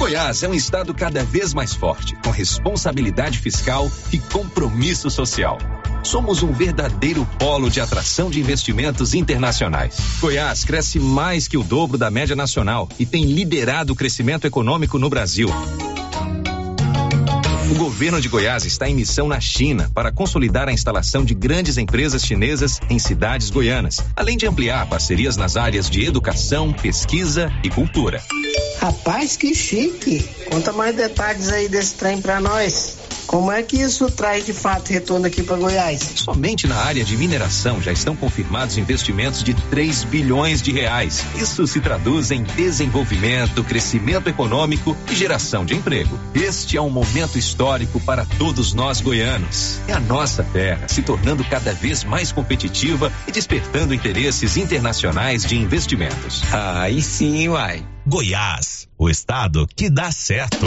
Goiás é um estado cada vez mais forte, com responsabilidade fiscal e compromisso social. Somos um verdadeiro polo de atração de investimentos internacionais. Goiás cresce mais que o dobro da média nacional e tem liderado o crescimento econômico no Brasil. O governo de Goiás está em missão na China para consolidar a instalação de grandes empresas chinesas em cidades goianas, além de ampliar parcerias nas áreas de educação, pesquisa e cultura. Rapaz, que chique! Conta mais detalhes aí desse trem para nós. Como é que isso traz de fato retorno aqui para Goiás? Somente na área de mineração já estão confirmados investimentos de 3 bilhões de reais. Isso se traduz em desenvolvimento, crescimento econômico e geração de emprego. Este é um momento histórico para todos nós goianos. É a nossa terra se tornando cada vez mais competitiva e despertando interesses internacionais de investimentos. Aí sim, uai. Goiás, o estado que dá certo.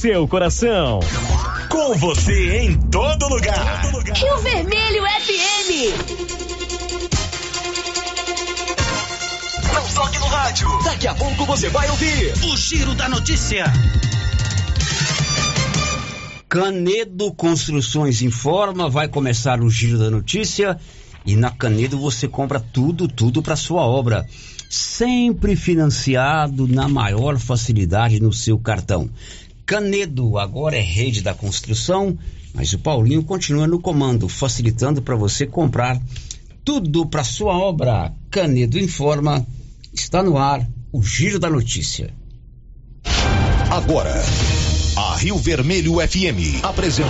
seu coração. Com você em todo lugar. Rio Vermelho FM. Não toque no rádio. Daqui a pouco você vai ouvir o Giro da Notícia. Canedo Construções informa, vai começar o Giro da Notícia e na Canedo você compra tudo, tudo para sua obra. Sempre financiado na maior facilidade no seu cartão. Canedo agora é rede da construção, mas o Paulinho continua no comando, facilitando para você comprar tudo para sua obra. Canedo informa, está no ar o Giro da Notícia. Agora, a Rio Vermelho FM apresenta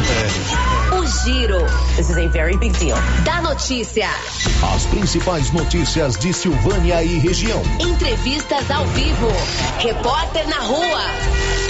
O Giro. This is a very big deal. Da notícia. as principais notícias de Silvânia e região. Entrevistas ao vivo. Repórter na rua.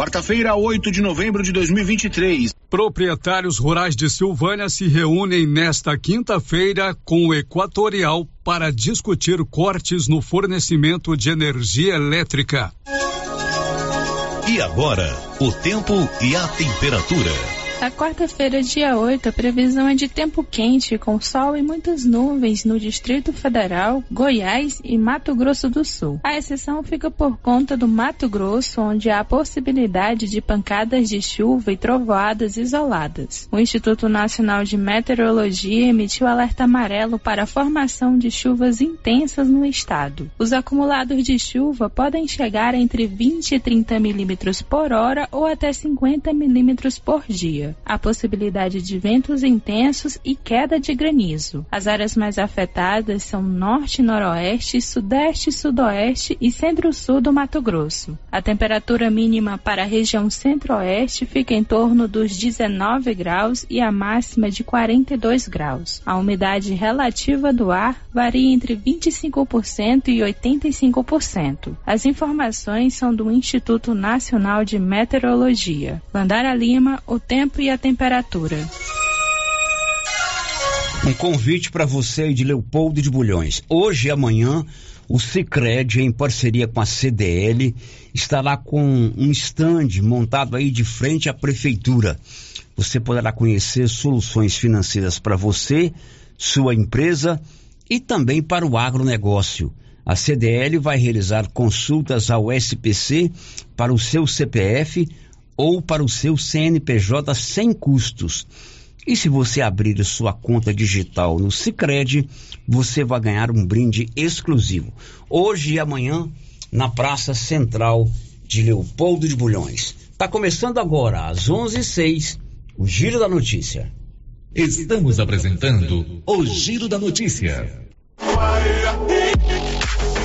Quarta-feira, 8 de novembro de 2023. Proprietários rurais de Silvânia se reúnem nesta quinta-feira com o Equatorial para discutir cortes no fornecimento de energia elétrica. E agora, o tempo e a temperatura. Na quarta-feira, dia 8, a previsão é de tempo quente, com sol e muitas nuvens no Distrito Federal, Goiás e Mato Grosso do Sul. A exceção fica por conta do Mato Grosso, onde há possibilidade de pancadas de chuva e trovoadas isoladas. O Instituto Nacional de Meteorologia emitiu alerta amarelo para a formação de chuvas intensas no estado. Os acumulados de chuva podem chegar entre 20 e 30 milímetros por hora ou até 50 milímetros por dia a possibilidade de ventos intensos e queda de granizo. As áreas mais afetadas são norte, noroeste, sudeste, sudoeste e centro-sul do Mato Grosso. A temperatura mínima para a região centro-oeste fica em torno dos 19 graus e a máxima de 42 graus. A umidade relativa do ar varia entre 25% e 85%. As informações são do Instituto Nacional de Meteorologia. Landara Lima, o tempo e a temperatura. Um convite para você de Leopoldo de Bulhões. Hoje e amanhã, o Cicred, em parceria com a CDL, estará com um stand montado aí de frente à prefeitura. Você poderá conhecer soluções financeiras para você, sua empresa e também para o agronegócio. A CDL vai realizar consultas ao SPC para o seu CPF ou para o seu CNPJ sem custos. E se você abrir sua conta digital no Sicredi, você vai ganhar um brinde exclusivo. Hoje e amanhã na Praça Central de Leopoldo de Bulhões. Tá começando agora às 11:06 o Giro da Notícia. Estamos apresentando o Giro da Notícia.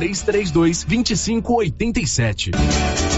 3332 2587.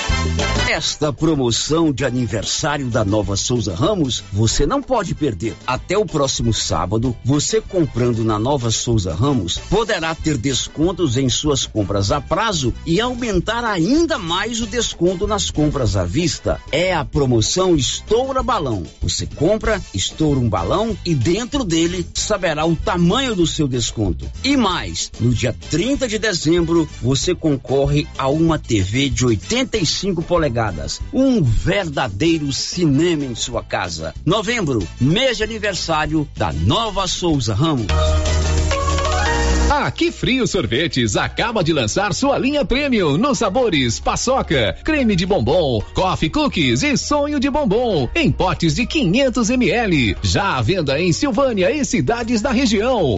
Esta promoção de aniversário da Nova Souza Ramos você não pode perder. Até o próximo sábado, você comprando na Nova Souza Ramos poderá ter descontos em suas compras a prazo e aumentar ainda mais o desconto nas compras à vista. É a promoção Estoura Balão. Você compra, estoura um balão e dentro dele saberá o tamanho do seu desconto. E mais, no dia 30 de dezembro, você concorre a uma TV de 85 polegadas um verdadeiro cinema em sua casa. Novembro, mês de aniversário da Nova Souza Ramos. Aqui Frio Sorvetes acaba de lançar sua linha premium nos sabores paçoca, creme de bombom, coffee cookies e sonho de bombom em potes de 500 ml. Já à venda em Silvânia e cidades da região.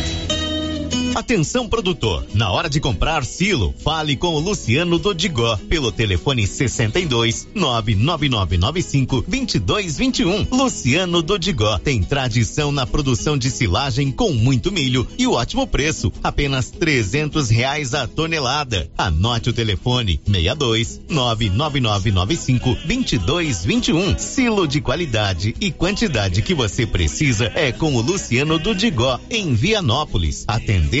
Atenção produtor, na hora de comprar silo, fale com o Luciano Dodigó pelo telefone 62 99995 2221. Luciano Dodigó tem tradição na produção de silagem com muito milho e ótimo preço, apenas 300 reais a tonelada. Anote o telefone 62 99995 2221. Silo de qualidade e quantidade que você precisa é com o Luciano Dodigó em Vianópolis, atendendo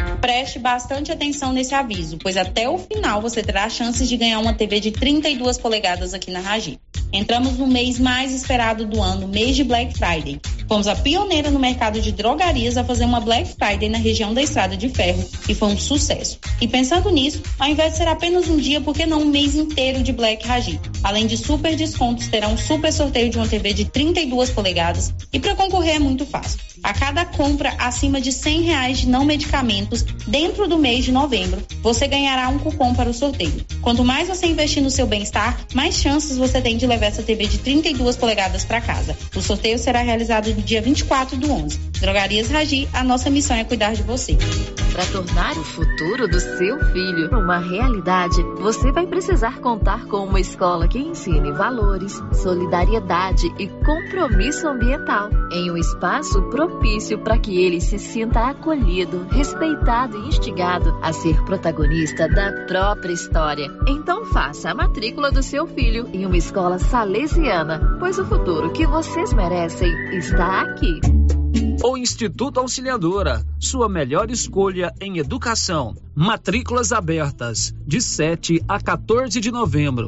Preste bastante atenção nesse aviso, pois até o final você terá chances de ganhar uma TV de 32 polegadas aqui na Ragi. Entramos no mês mais esperado do ano, mês de Black Friday. Fomos a pioneira no mercado de drogarias a fazer uma Black Friday na região da Estrada de Ferro e foi um sucesso. E pensando nisso, ao invés de ser apenas um dia, por que não um mês inteiro de Black Ragi? Além de super descontos, terá um super sorteio de uma TV de 32 polegadas e para concorrer é muito fácil. A cada compra acima de 100 reais de não medicamentos dentro do mês de novembro, você ganhará um cupom para o sorteio. Quanto mais você investir no seu bem-estar, mais chances você tem de levar essa TV de 32 polegadas para casa. O sorteio será realizado no dia 24 do 11. Drogarias Ragi, a nossa missão é cuidar de você. Para tornar o futuro do seu filho uma realidade, você vai precisar contar com uma escola que ensine valores, solidariedade e compromisso ambiental em um espaço propício para que ele se sinta acolhido, respeitado e instigado a ser protagonista da própria história. Então faça a matrícula do seu filho em uma escola salesiana, pois o futuro que vocês merecem está aqui. O Instituto Auxiliadora, sua melhor escolha em educação. Matrículas abertas de 7 a 14 de novembro.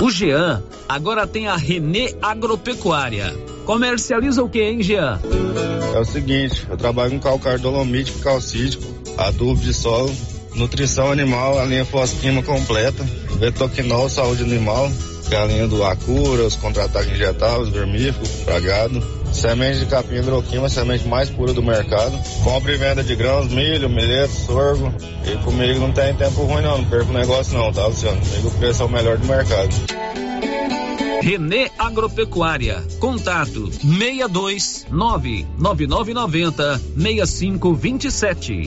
O Jean agora tem a Renê Agropecuária. Comercializa o que, hein, Jean? É o seguinte, eu trabalho com calcário dolomítico, calcítico, adubo de solo, nutrição animal, a linha fosquima completa, betoquinol, saúde animal, galinha do Acura, os contra-ataques injetáveis, vermífugo, pragado, semente de capim hidroquima, semente mais pura do mercado, compra e venda de grãos, milho, milheto, sorgo, e comigo não tem tempo ruim não, não perco negócio não, tá Luciano? Comigo o preço é o melhor do mercado. Renê Agropecuária. Contato 62 99990 6527.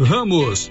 Ramos,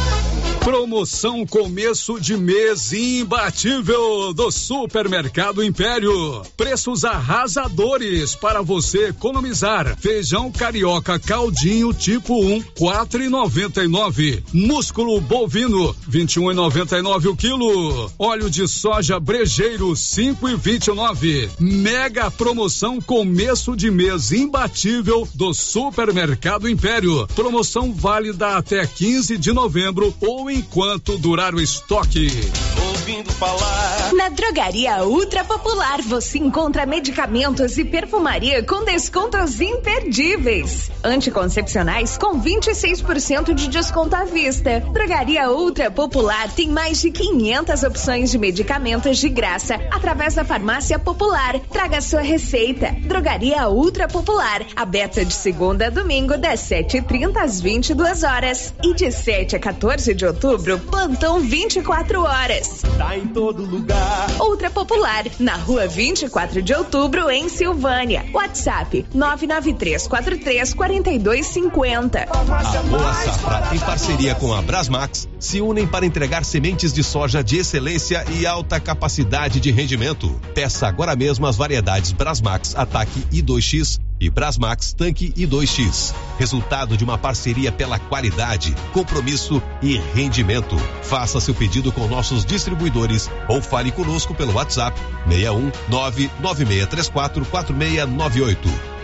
Promoção começo de mês imbatível do Supermercado Império. Preços arrasadores para você economizar. Feijão carioca caldinho tipo 1, quatro e noventa e nove. Músculo bovino, vinte e um e noventa e nove o quilo. Óleo de soja brejeiro, cinco e vinte e nove. Mega promoção começo de mês imbatível do Supermercado Império. Promoção válida até 15 de novembro ou enquanto durar o estoque. Ouvindo falar. Na Drogaria Ultra Popular você encontra medicamentos e perfumaria com descontos imperdíveis. Anticoncepcionais com 26% de desconto à vista. Drogaria Ultra Popular tem mais de 500 opções de medicamentos de graça através da Farmácia Popular. Traga sua receita. Drogaria Ultra Popular, aberta de segunda a domingo das 7h30 às 22 horas e de 7 a 14 de outubro, plantão 24 horas. Tá em todo lugar. Ultra Popular, na rua 24 de outubro, em Silvânia. WhatsApp 993434250. A Boa Safra, em parceria com a Brasmax, se unem para entregar sementes de soja de excelência e alta capacidade de rendimento. Peça agora mesmo as variedades Brasmax Ataque I2X e Brasmax Tanque I2X. Resultado de uma parceria pela qualidade, compromisso e rendimento. Faça seu pedido com nossos distribuidores ou fale conosco pelo WhatsApp 61 99634 4698.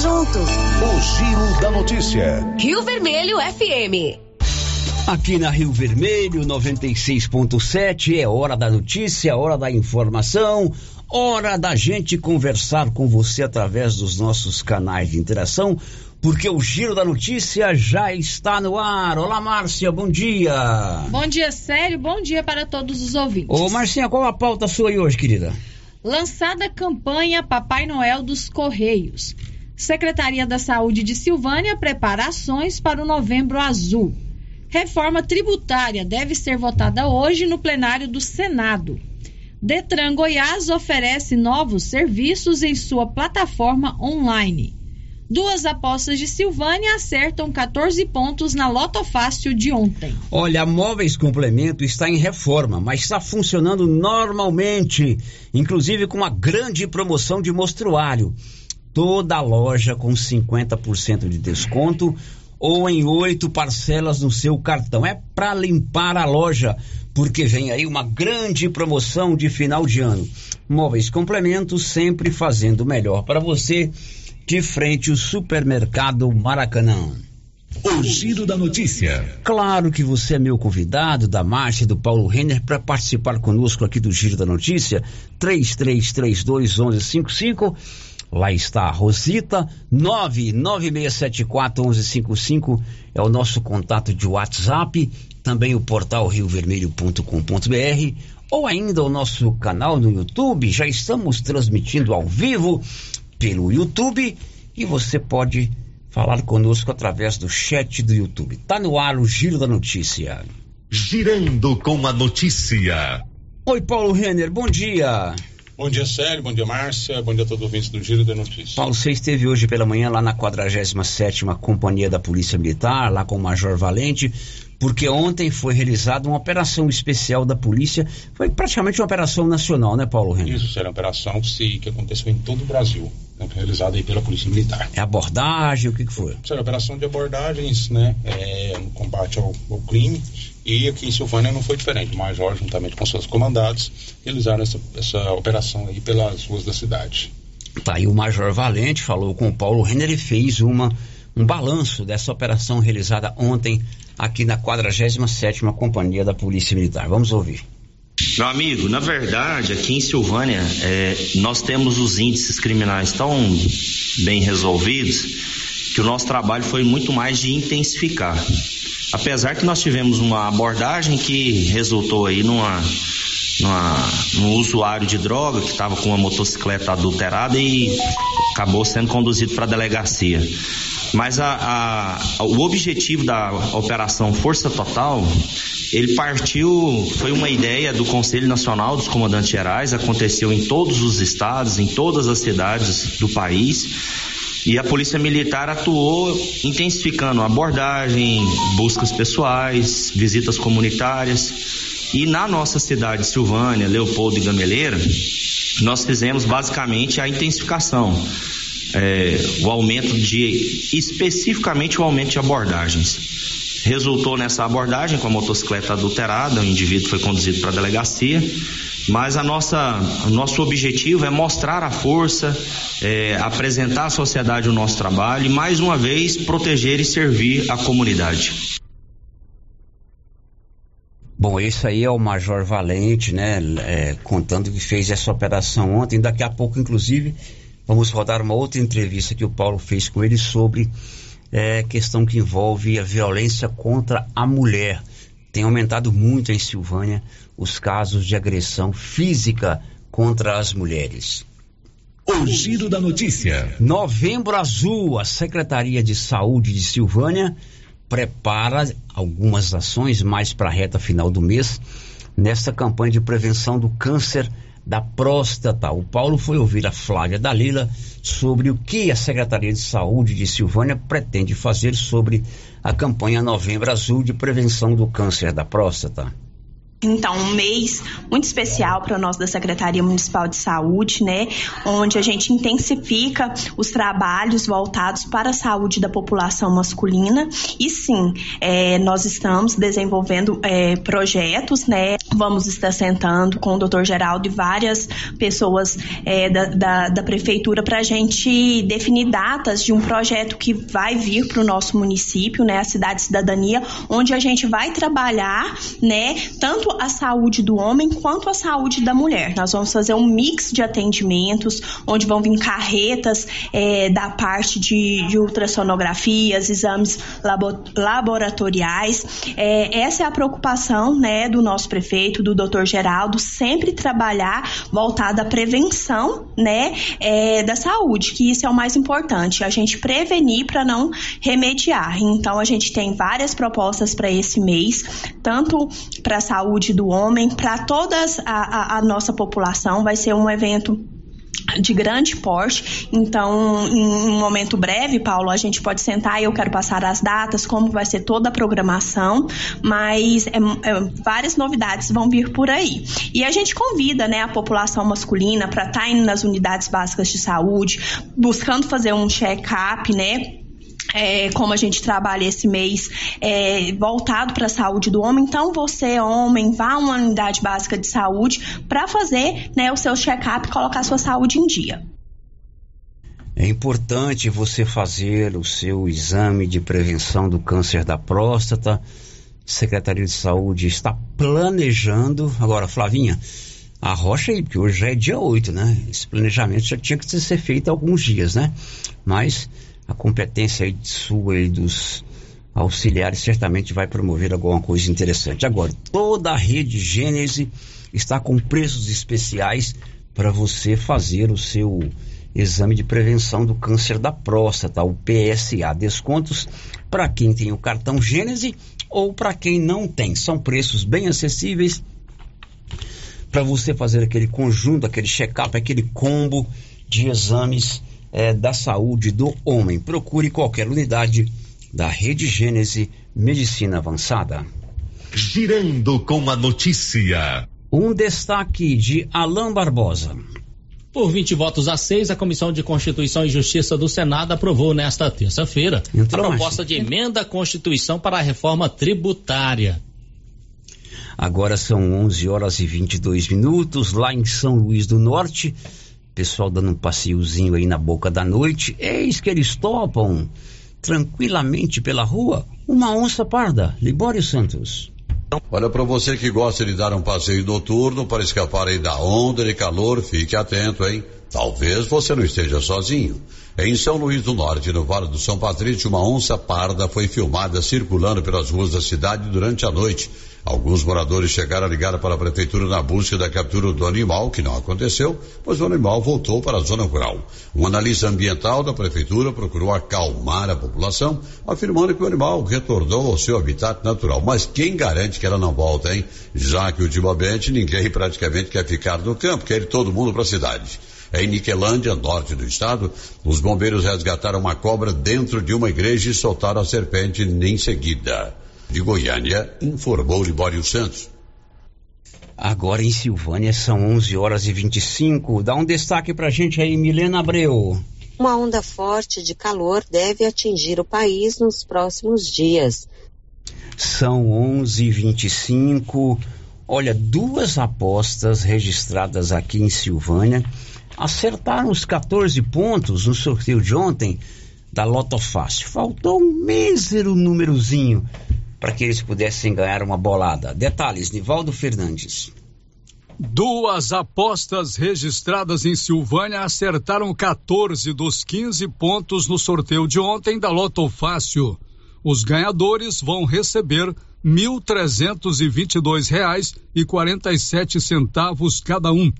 junto. O Giro da Notícia. Rio Vermelho FM. Aqui na Rio Vermelho 96.7 é hora da notícia, hora da informação, hora da gente conversar com você através dos nossos canais de interação, porque o Giro da Notícia já está no ar. Olá, Márcia, bom dia. Bom dia, Sério, bom dia para todos os ouvintes. Ô, Marcinha, qual a pauta sua aí hoje, querida? Lançada a campanha Papai Noel dos Correios. Secretaria da Saúde de Silvânia prepara ações para o Novembro Azul. Reforma tributária deve ser votada hoje no plenário do Senado. Detran Goiás oferece novos serviços em sua plataforma online. Duas apostas de Silvânia acertam 14 pontos na Loto Fácil de ontem. Olha, a Móveis Complemento está em reforma, mas está funcionando normalmente, inclusive com uma grande promoção de mostruário. Toda a loja com 50% de desconto ou em oito parcelas no seu cartão. É para limpar a loja, porque vem aí uma grande promoção de final de ano. Móveis Complementos sempre fazendo melhor para você, de frente ao supermercado Maracanã. O Giro da Notícia. Claro que você é meu convidado, da Márcia e do Paulo Renner, para participar conosco aqui do Giro da Notícia. 3332 1155 Lá está a Rosita, 996741155 é o nosso contato de WhatsApp, também o portal riovermelho.com.br ou ainda o nosso canal no YouTube. Já estamos transmitindo ao vivo pelo YouTube e você pode falar conosco através do chat do YouTube. Tá no ar o Giro da Notícia. Girando com a notícia. Oi, Paulo Renner, bom dia. Bom dia, Célio. Bom dia, Márcia. Bom dia a todos os ouvintes do Giro da Notícia. Paulo, você esteve hoje pela manhã lá na 47 Companhia da Polícia Militar, lá com o Major Valente, porque ontem foi realizada uma operação especial da polícia. Foi praticamente uma operação nacional, né, Paulo Renner? Isso, será uma operação que, que aconteceu em todo o Brasil, né, realizada aí pela Polícia Militar. É abordagem? O que, que foi? Será operação de abordagens, né, é, no combate ao, ao crime e aqui em Silvânia não foi diferente. O Major, juntamente com seus comandados, realizaram essa, essa operação aí pelas ruas da cidade. Tá aí o Major Valente falou com o Paulo Renner e fez uma, um balanço dessa operação realizada ontem aqui na 47 Companhia da Polícia Militar. Vamos ouvir. Meu amigo, na verdade, aqui em Silvânia, é, nós temos os índices criminais tão bem resolvidos que o nosso trabalho foi muito mais de intensificar. Apesar que nós tivemos uma abordagem que resultou aí numa, num usuário de droga que estava com uma motocicleta adulterada e acabou sendo conduzido para a delegacia. Mas a, a, o objetivo da operação Força Total, ele partiu, foi uma ideia do Conselho Nacional dos Comandantes Gerais, aconteceu em todos os estados, em todas as cidades do país e a Polícia Militar atuou intensificando abordagem, buscas pessoais, visitas comunitárias. E na nossa cidade, Silvânia, Leopoldo e Gameleira, nós fizemos basicamente a intensificação. É, o aumento de, especificamente o aumento de abordagens. Resultou nessa abordagem com a motocicleta adulterada, o indivíduo foi conduzido para a delegacia mas a nossa, o nosso objetivo é mostrar a força, é, apresentar à sociedade o nosso trabalho e, mais uma vez, proteger e servir a comunidade. Bom, esse aí é o Major Valente, né? É, contando que fez essa operação ontem. Daqui a pouco, inclusive, vamos rodar uma outra entrevista que o Paulo fez com ele sobre é, questão que envolve a violência contra a mulher. Tem aumentado muito em Silvânia os casos de agressão física contra as mulheres. O giro da notícia. Novembro Azul, a Secretaria de Saúde de Silvânia prepara algumas ações mais para a reta final do mês nessa campanha de prevenção do câncer da próstata. O Paulo foi ouvir a Flávia Dalila sobre o que a Secretaria de Saúde de Silvânia pretende fazer sobre a campanha Novembro Azul de prevenção do câncer da próstata. Então, um mês muito especial para nós da Secretaria Municipal de Saúde, né? Onde a gente intensifica os trabalhos voltados para a saúde da população masculina. E sim, é, nós estamos desenvolvendo é, projetos, né? Vamos estar sentando com o doutor Geraldo e várias pessoas é, da, da, da, Prefeitura para a gente definir datas de um projeto que vai vir para o nosso município, né? A Cidade Cidadania, onde a gente vai trabalhar, né? Tanto a saúde do homem quanto a saúde da mulher. Nós vamos fazer um mix de atendimentos, onde vão vir carretas é, da parte de, de ultrassonografias, exames labo, laboratoriais. É, essa é a preocupação né, do nosso prefeito, do doutor Geraldo, sempre trabalhar voltado à prevenção né, é, da saúde, que isso é o mais importante, a gente prevenir para não remediar. Então, a gente tem várias propostas para esse mês, tanto para a saúde saúde do homem para toda a, a, a nossa população. Vai ser um evento de grande porte. Então, em um momento breve, Paulo, a gente pode sentar e eu quero passar as datas, como vai ser toda a programação, mas é, é, várias novidades vão vir por aí. E a gente convida né, a população masculina para estar tá nas unidades básicas de saúde, buscando fazer um check-up, né? É, como a gente trabalha esse mês é, voltado para a saúde do homem, então você, homem, vá a uma unidade básica de saúde para fazer né, o seu check-up e colocar a sua saúde em dia. É importante você fazer o seu exame de prevenção do câncer da próstata. Secretaria de Saúde está planejando. Agora, Flavinha, arrocha aí, porque hoje é dia 8, né? Esse planejamento já tinha que ser feito há alguns dias, né? Mas a competência sua e dos auxiliares certamente vai promover alguma coisa interessante. Agora, toda a rede Gênese está com preços especiais para você fazer o seu exame de prevenção do câncer da próstata, o PSA. Descontos para quem tem o cartão Gênese ou para quem não tem. São preços bem acessíveis para você fazer aquele conjunto, aquele check-up, aquele combo de exames é, da saúde do homem. Procure qualquer unidade da Rede Gênese Medicina Avançada. Girando com a notícia. Um destaque de Alain Barbosa. Por 20 votos a 6, a Comissão de Constituição e Justiça do Senado aprovou nesta terça-feira a proposta de emenda à Constituição para a reforma tributária. Agora são 11 horas e 22 minutos, lá em São Luís do Norte pessoal dando um passeiozinho aí na boca da noite, eis que eles topam tranquilamente pela rua uma onça parda. Libório Santos. Olha, para você que gosta de dar um passeio noturno para escapar aí da onda de calor, fique atento, hein? Talvez você não esteja sozinho. Em São Luís do Norte, no Vale do São Patrício, uma onça parda foi filmada circulando pelas ruas da cidade durante a noite. Alguns moradores chegaram a ligar para a prefeitura na busca da captura do animal, que não aconteceu, pois o animal voltou para a zona rural. Um analista ambiental da prefeitura procurou acalmar a população, afirmando que o animal retornou ao seu habitat natural. Mas quem garante que ela não volta, hein? Já que ultimamente ninguém praticamente quer ficar no campo, quer ir todo mundo para a cidade. Em Niquelândia, norte do estado, os bombeiros resgataram uma cobra dentro de uma igreja e soltaram a serpente em seguida de Goiânia, informou Libório Santos. Agora em Silvânia são 11 horas e 25. Dá um destaque pra gente aí, Milena Abreu. Uma onda forte de calor deve atingir o país nos próximos dias. São 11 e 25. Olha, duas apostas registradas aqui em Silvânia acertaram os 14 pontos no sorteio de ontem da Loto Fácil. Faltou um mísero númerozinho para que eles pudessem ganhar uma bolada. Detalhes, Nivaldo Fernandes. Duas apostas registradas em Silvânia acertaram 14 dos 15 pontos no sorteio de ontem da Loto Fácil. Os ganhadores vão receber R$ 1.322,47 cada um.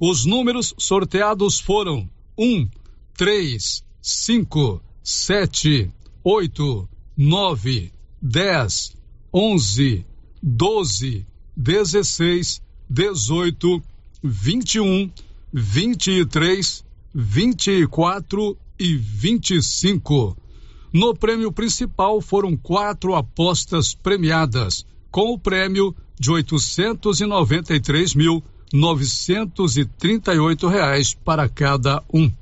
Os números sorteados foram 1, 3, 5, 7, 8, 9, 10, 11, 12, 16, 18, 21, 23, 24 e 25. No prêmio principal foram quatro apostas premiadas, com o prêmio de 893.938 reais para cada um.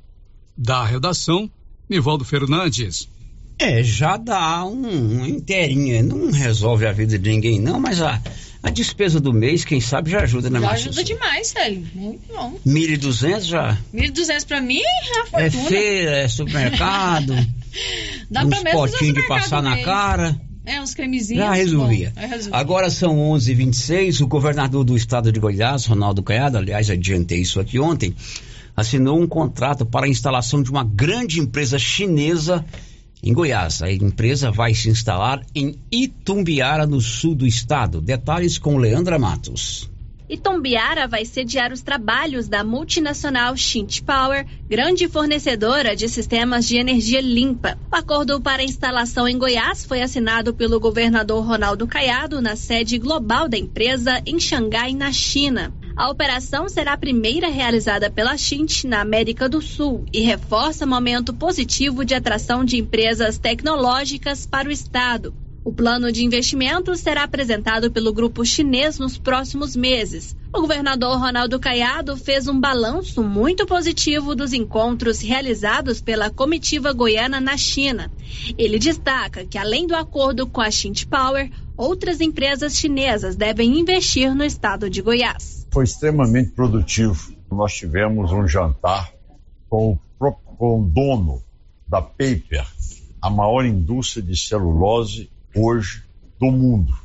Da redação, Nivaldo Fernandes. É, já dá um, um inteirinho, não resolve a vida de ninguém não, mas a, a despesa do mês, quem sabe, já ajuda, né, Já ajuda demais, Célio. Muito bom. 1.200 já? 1.200 pra mim é a É feira, é supermercado, Dá uns pra mesmo potinhos de passar na mesmo. cara. É, uns cremezinhos. Já resolvia. bom, resolvia. Agora são 11h26. O governador do estado de Goiás, Ronaldo Caiado, aliás, adiantei isso aqui ontem, assinou um contrato para a instalação de uma grande empresa chinesa em Goiás. A empresa vai se instalar em Itumbiara, no sul do estado. Detalhes com Leandra Matos. Itombiara vai sediar os trabalhos da multinacional Shint Power, grande fornecedora de sistemas de energia limpa. O acordo para a instalação em Goiás foi assinado pelo governador Ronaldo Caiado na sede global da empresa em Xangai, na China. A operação será a primeira realizada pela Shint na América do Sul e reforça o momento positivo de atração de empresas tecnológicas para o estado. O plano de investimento será apresentado pelo grupo chinês nos próximos meses. O governador Ronaldo Caiado fez um balanço muito positivo dos encontros realizados pela comitiva goiana na China. Ele destaca que, além do acordo com a Xint Power, outras empresas chinesas devem investir no estado de Goiás. Foi extremamente produtivo. Nós tivemos um jantar com o, dono da Paper, a maior indústria de celulose hoje do mundo.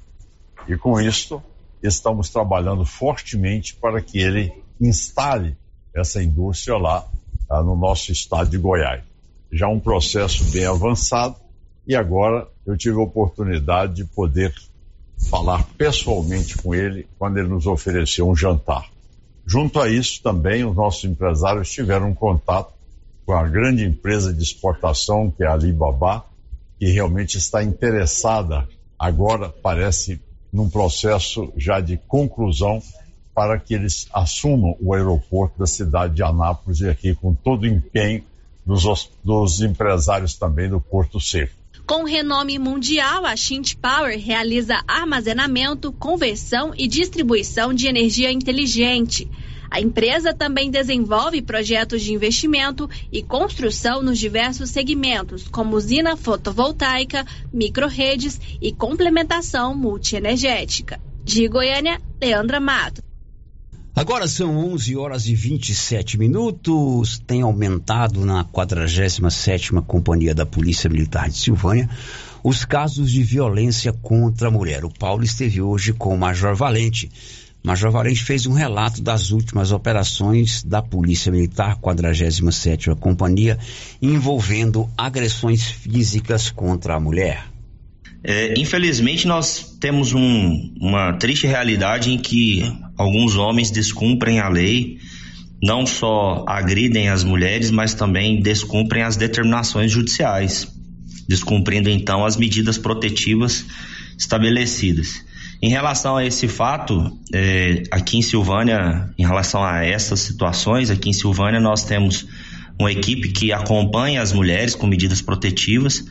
E com isso, estamos trabalhando fortemente para que ele instale essa indústria lá ah, no nosso estado de Goiás. Já um processo bem avançado e agora eu tive a oportunidade de poder falar pessoalmente com ele quando ele nos ofereceu um jantar. Junto a isso, também os nossos empresários tiveram um contato com a grande empresa de exportação, que é a Alibaba, que realmente está interessada, agora parece, num processo já de conclusão, para que eles assumam o aeroporto da cidade de Anápolis e aqui com todo o empenho dos, os- dos empresários também do Porto Seco. Com renome mundial, a Shint Power realiza armazenamento, conversão e distribuição de energia inteligente. A empresa também desenvolve projetos de investimento e construção nos diversos segmentos, como usina fotovoltaica, microredes e complementação multienergética. De Goiânia, Leandra Mato. Agora são 11 horas e 27 minutos. Tem aumentado na 47ª Companhia da Polícia Militar de Silvânia os casos de violência contra a mulher. O Paulo esteve hoje com o Major Valente. Major Valente fez um relato das últimas operações da Polícia Militar 47ª Companhia envolvendo agressões físicas contra a mulher. É, infelizmente, nós temos um- uma triste realidade em que alguns homens descumprem a lei, não só agridem as mulheres, mas também descumprem as determinações judiciais, descumprindo então as medidas protetivas estabelecidas. Em relação a esse fato, é, aqui em Silvânia, em relação a essas situações, aqui em Silvânia nós temos uma equipe que acompanha as mulheres com medidas protetivas.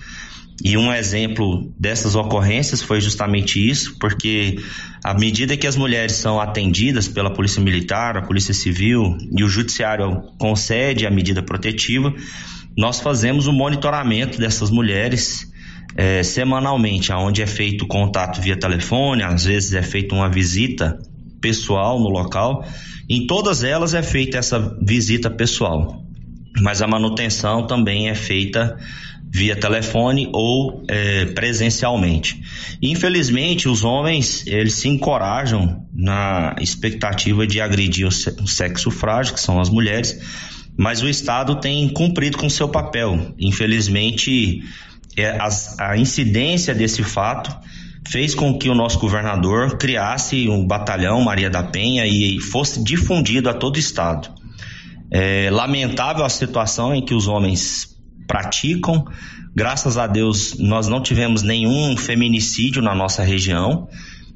E um exemplo dessas ocorrências foi justamente isso, porque à medida que as mulheres são atendidas pela Polícia Militar, a Polícia Civil e o Judiciário concede a medida protetiva, nós fazemos o monitoramento dessas mulheres eh, semanalmente, aonde é feito contato via telefone, às vezes é feita uma visita pessoal no local. Em todas elas é feita essa visita pessoal. mas a manutenção também é feita via telefone ou é, presencialmente. Infelizmente, os homens eles se encorajam na expectativa de agredir o sexo frágil, que são as mulheres, mas o Estado tem cumprido com seu papel. Infelizmente, é, a incidência desse fato fez com que o nosso governador criasse um batalhão Maria da Penha e fosse difundido a todo o estado. É lamentável a situação em que os homens praticam. Graças a Deus, nós não tivemos nenhum feminicídio na nossa região.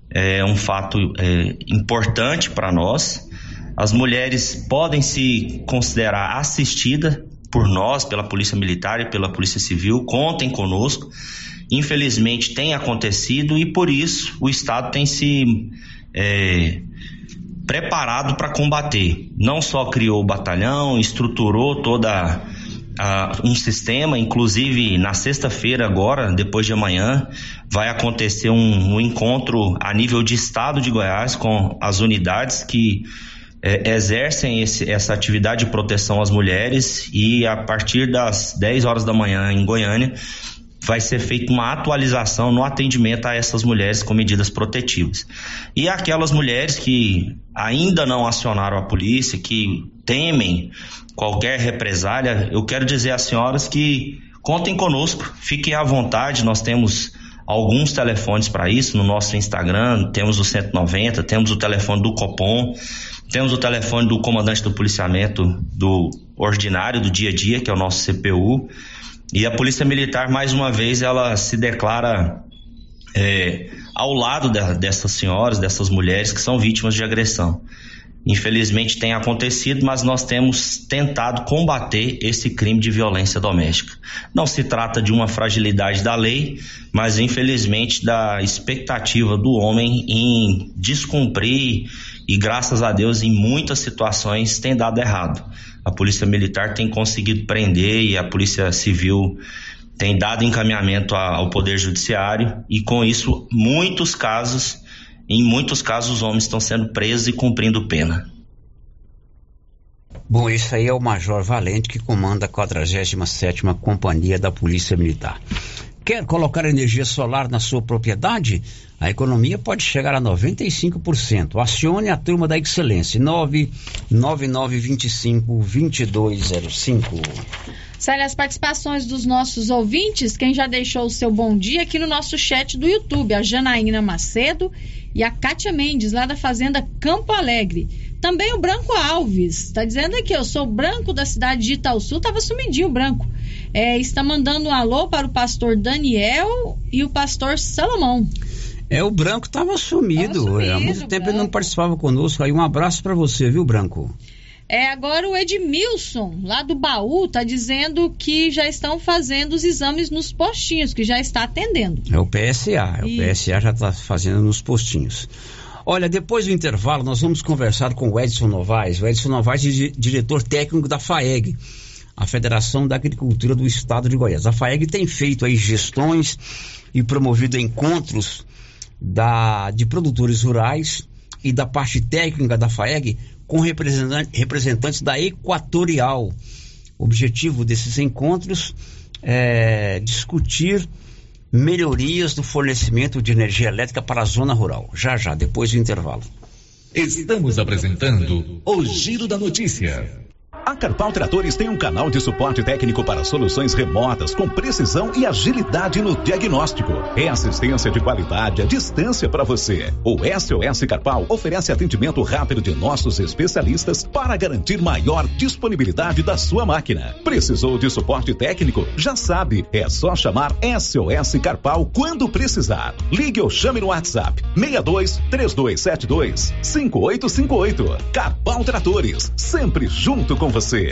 É um fato é, importante para nós. As mulheres podem se considerar assistidas por nós, pela Polícia Militar e pela Polícia Civil. Contem conosco. Infelizmente tem acontecido e por isso o Estado tem se é, preparado para combater. Não só criou o batalhão, estruturou toda uh, um sistema, inclusive na sexta-feira agora, depois de amanhã, vai acontecer um, um, encontro a nível de estado de Goiás com as unidades que é, exercem esse, essa atividade de proteção às mulheres e a partir das 10 horas da manhã em Goiânia vai ser feita uma atualização no atendimento a essas mulheres com medidas protetivas. E aquelas mulheres que ainda não acionaram a polícia, que temem qualquer represália, eu quero dizer às senhoras que contem conosco, fiquem à vontade, nós temos alguns telefones para isso no nosso Instagram, temos o 190, temos o telefone do Copom, temos o telefone do comandante do policiamento do ordinário do dia a dia, que é o nosso CPU. E a Polícia Militar, mais uma vez, ela se declara é, ao lado de, dessas senhoras, dessas mulheres que são vítimas de agressão. Infelizmente tem acontecido, mas nós temos tentado combater esse crime de violência doméstica. Não se trata de uma fragilidade da lei, mas infelizmente da expectativa do homem em descumprir e graças a Deus em muitas situações tem dado errado. A Polícia Militar tem conseguido prender e a Polícia Civil tem dado encaminhamento ao Poder Judiciário e com isso muitos casos em muitos casos, os homens estão sendo presos e cumprindo pena. Bom, isso aí é o Major Valente que comanda a 47 Companhia da Polícia Militar. Quer colocar energia solar na sua propriedade? A economia pode chegar a 95%. Acione a turma da Excelência. 99925-2205. Sério, as participações dos nossos ouvintes, quem já deixou o seu bom dia aqui no nosso chat do YouTube, a Janaína Macedo e a Kátia Mendes, lá da Fazenda Campo Alegre. Também o Branco Alves, está dizendo aqui, eu sou branco da cidade de Itaúsu, estava sumidinho branco. É, está mandando um alô para o pastor Daniel e o pastor Salomão. É, o Branco estava sumido. sumido. Há muito tempo ele não participava conosco. Aí um abraço para você, viu, Branco? É, agora o Edmilson, lá do baú, está dizendo que já estão fazendo os exames nos postinhos, que já está atendendo. É o PSA, é o PSA já está fazendo nos postinhos. Olha, depois do intervalo, nós vamos conversar com o Edson Novaes. O Edson Novaes é diretor técnico da FAEG, a Federação da Agricultura do Estado de Goiás. A FAEG tem feito aí gestões e promovido encontros da, de produtores rurais e da parte técnica da FAEG com representantes da Equatorial. O objetivo desses encontros é discutir melhorias do fornecimento de energia elétrica para a zona rural. Já já, depois do intervalo. Estamos apresentando o Giro da Notícia. A Carpal Tratores tem um canal de suporte técnico para soluções remotas com precisão e agilidade no diagnóstico. É assistência de qualidade à distância para você. O SOS Carpal oferece atendimento rápido de nossos especialistas para garantir maior disponibilidade da sua máquina. Precisou de suporte técnico? Já sabe, é só chamar SOS Carpal quando precisar. Ligue ou chame no WhatsApp 62 3272 5858. Carpal Tratores, sempre junto com você.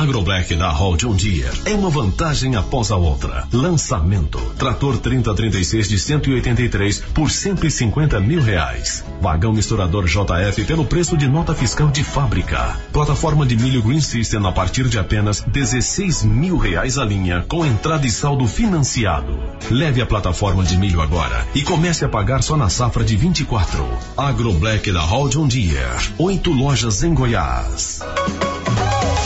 A Agroblack da Hall John Deere é uma vantagem após a outra. Lançamento: trator 3036 de 183 por 150 mil reais. Vagão misturador JF pelo preço de nota fiscal de fábrica. Plataforma de milho Green System a partir de apenas 16 mil reais a linha, com entrada e saldo financiado. Leve a plataforma de milho agora e comece a pagar só na safra de 24. Agroblack da Hall John Deere. Oito lojas em Goiás.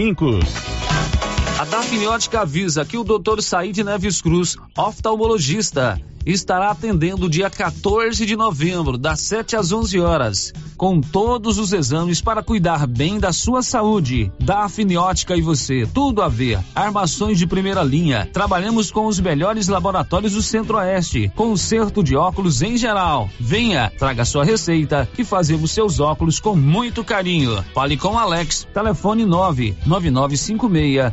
cinco. A Dafniótica avisa que o Dr. Said Neves Cruz, oftalmologista, estará atendendo dia 14 de novembro, das 7 às 11 horas, com todos os exames para cuidar bem da sua saúde. Da Afiniótica e você, tudo a ver. Armações de primeira linha. Trabalhamos com os melhores laboratórios do Centro-Oeste. Conserto de óculos em geral. Venha, traga sua receita que fazemos seus óculos com muito carinho. Fale com Alex. Telefone 99956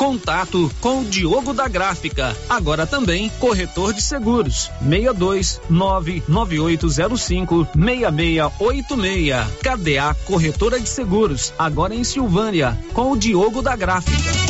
Contato com o Diogo da Gráfica, agora também corretor de seguros. 62 99805 6686. KDA Corretora de Seguros, agora em Silvânia, com o Diogo da Gráfica.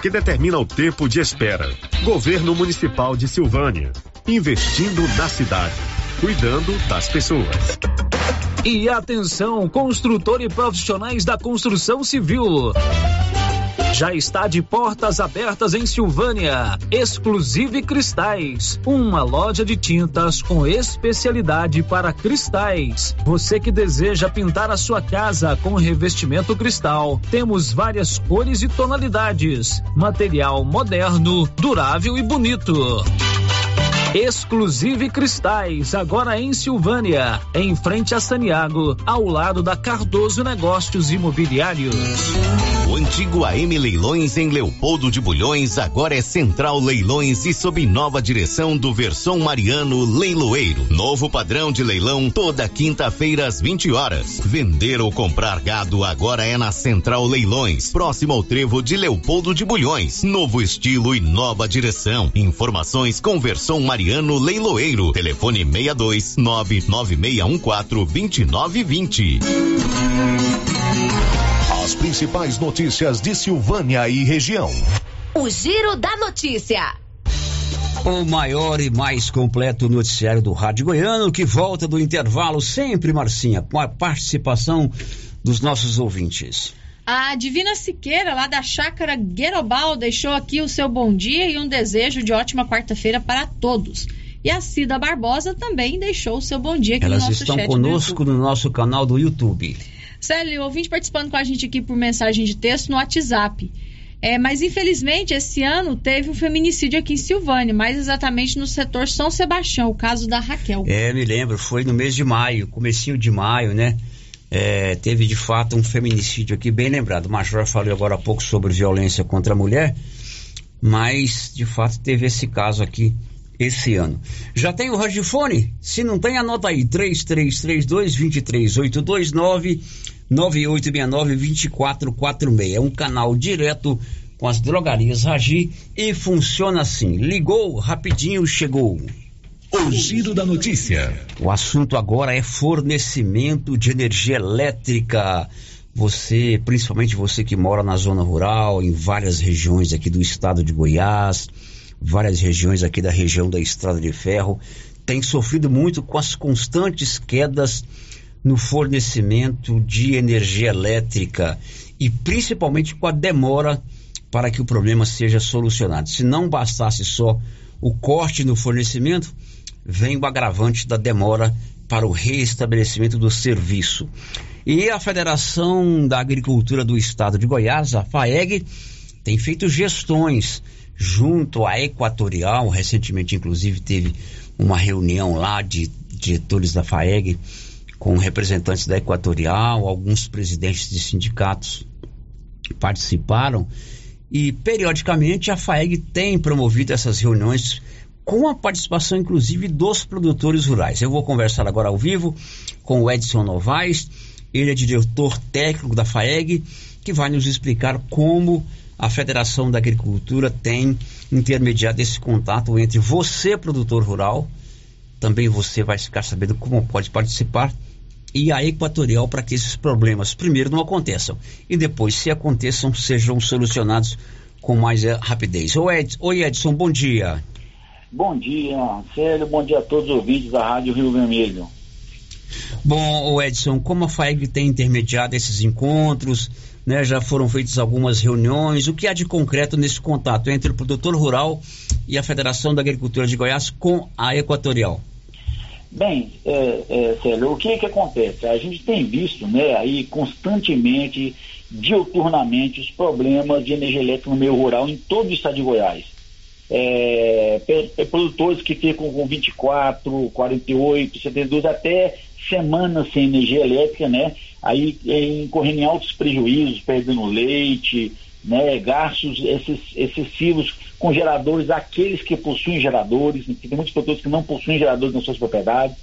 que determina o tempo de espera. Governo Municipal de Silvânia, investindo na cidade, cuidando das pessoas. E atenção, construtor e profissionais da construção civil. Já está de portas abertas em Silvânia. Exclusive Cristais, uma loja de tintas com especialidade para cristais. Você que deseja pintar a sua casa com revestimento cristal, temos várias cores e tonalidades. Material moderno, durável e bonito. Exclusive Cristais, agora em Silvânia, em frente a Saniago, ao lado da Cardoso Negócios Imobiliários. O antigo AM Leilões em Leopoldo de Bulhões agora é Central Leilões e sob nova direção do Versão Mariano Leiloeiro. Novo padrão de leilão toda quinta-feira às 20 horas. Vender ou comprar gado agora é na Central Leilões, próximo ao trevo de Leopoldo de Bulhões. Novo estilo e nova direção. Informações com Versão Mariano Leiloeiro. Telefone 62 99614 2920. As principais notícias de Silvânia e região. O Giro da Notícia. O maior e mais completo noticiário do Rádio Goiano, que volta do intervalo sempre, Marcinha, com a participação dos nossos ouvintes. A Divina Siqueira, lá da Chácara Guerobal, deixou aqui o seu bom dia e um desejo de ótima quarta-feira para todos. E a Cida Barbosa também deixou o seu bom dia aqui Elas no nosso estão conosco no nosso canal do YouTube. Célio, ouvinte participando com a gente aqui por mensagem de texto no WhatsApp. É, mas infelizmente esse ano teve um feminicídio aqui em Silvânia, mais exatamente no setor São Sebastião, o caso da Raquel. É, me lembro, foi no mês de maio, comecinho de maio, né? É, teve de fato um feminicídio aqui, bem lembrado. O Major falou agora há pouco sobre violência contra a mulher, mas de fato teve esse caso aqui esse ano. Já tem o Radiofone? Se não tem, anota aí: 3332-23829 9869-2446. É um canal direto com as drogarias Ragi e funciona assim: ligou, rapidinho chegou. O giro da notícia. O assunto agora é fornecimento de energia elétrica. Você, principalmente você que mora na zona rural, em várias regiões aqui do estado de Goiás, várias regiões aqui da região da Estrada de Ferro, tem sofrido muito com as constantes quedas no fornecimento de energia elétrica e principalmente com a demora para que o problema seja solucionado. Se não bastasse só o corte no fornecimento, vem o agravante da demora para o reestabelecimento do serviço. E a Federação da Agricultura do Estado de Goiás, a FAEG, tem feito gestões junto à Equatorial. Recentemente, inclusive, teve uma reunião lá de diretores da FAEG com representantes da Equatorial, alguns presidentes de sindicatos participaram e periodicamente a FAEG tem promovido essas reuniões com a participação inclusive dos produtores rurais. Eu vou conversar agora ao vivo com o Edson Novaes, ele é diretor técnico da FAEG, que vai nos explicar como a Federação da Agricultura tem intermediado esse contato entre você, produtor rural, também você vai ficar sabendo como pode participar, e a Equatorial para que esses problemas, primeiro, não aconteçam e depois, se aconteçam, sejam solucionados com mais eh, rapidez. Oi, Edson, Oi, Edson bom dia. Bom dia, Célio. Bom dia a todos os ouvintes da Rádio Rio Vermelho. Bom, Edson, como a FAEG tem intermediado esses encontros, né, já foram feitas algumas reuniões, o que há de concreto nesse contato entre o produtor rural e a Federação da Agricultura de Goiás com a Equatorial? Bem, é, é, Célio, o que que acontece? A gente tem visto, né, aí constantemente, diuturnamente, os problemas de energia elétrica no meio rural em todo o estado de Goiás é, produtores que ficam com 24, 48, 72, até semanas sem energia elétrica, né? Aí incorrendo em altos prejuízos, perdendo leite, né? Gastos excessivos com geradores, aqueles que possuem geradores, né? tem muitos produtores que não possuem geradores nas suas propriedades.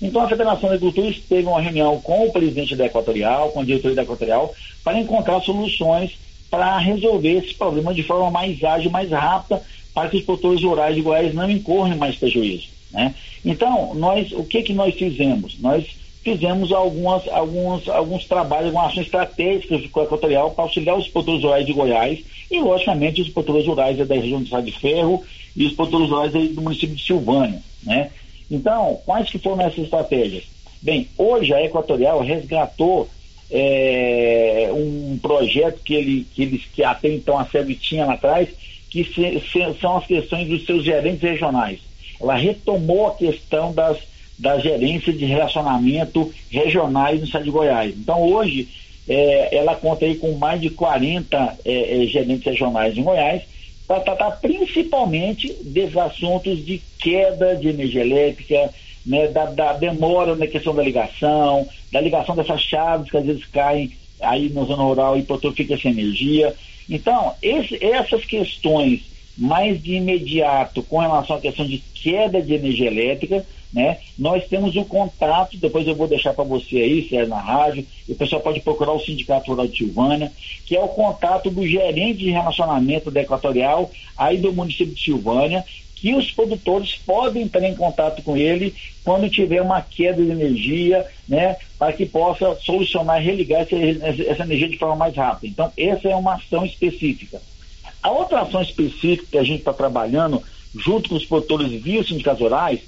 Então a Federação da Agricultura teve uma reunião com o presidente da Equatorial, com a diretoria da Equatorial, para encontrar soluções para resolver esse problema de forma mais ágil, mais rápida, para que os produtores rurais de Goiás não incorram mais prejuízo. Né? Então, nós, o que, que nós fizemos? Nós fizemos algumas, alguns, alguns trabalhos, algumas ações estratégicas a Equatorial para auxiliar os produtores rurais de Goiás e, logicamente, os produtores rurais da região do Estado de Ferro e os produtores rurais do município de Silvânia. Né? Então, quais que foram essas estratégias? Bem, hoje a Equatorial resgatou é, um projeto que, ele, que eles que até então a SEB tinha lá atrás, que se, se, são as questões dos seus gerentes regionais. Ela retomou a questão das, da gerência de relacionamento regionais no estado de Goiás. Então, hoje, é, ela conta aí com mais de 40 é, é, gerentes regionais em Goiás para tratar principalmente desses assuntos de queda de energia elétrica, né, da, da, demora na questão da ligação, da ligação dessas chaves que às vezes caem aí na zona rural e fica sem energia. Então, esse, essas questões mais de imediato com relação à questão de queda de energia elétrica, né? Nós temos o contato, depois eu vou deixar para você aí, se é na rádio, o pessoal pode procurar o Sindicato Rural de Silvânia, que é o contato do gerente de relacionamento da Equatorial, aí do município de Silvânia, que os produtores podem entrar em contato com ele quando tiver uma queda de energia, né, para que possa solucionar religar essa, essa energia de forma mais rápida. Então, essa é uma ação específica. A outra ação específica que a gente está trabalhando junto com os produtores via sindicatos rurais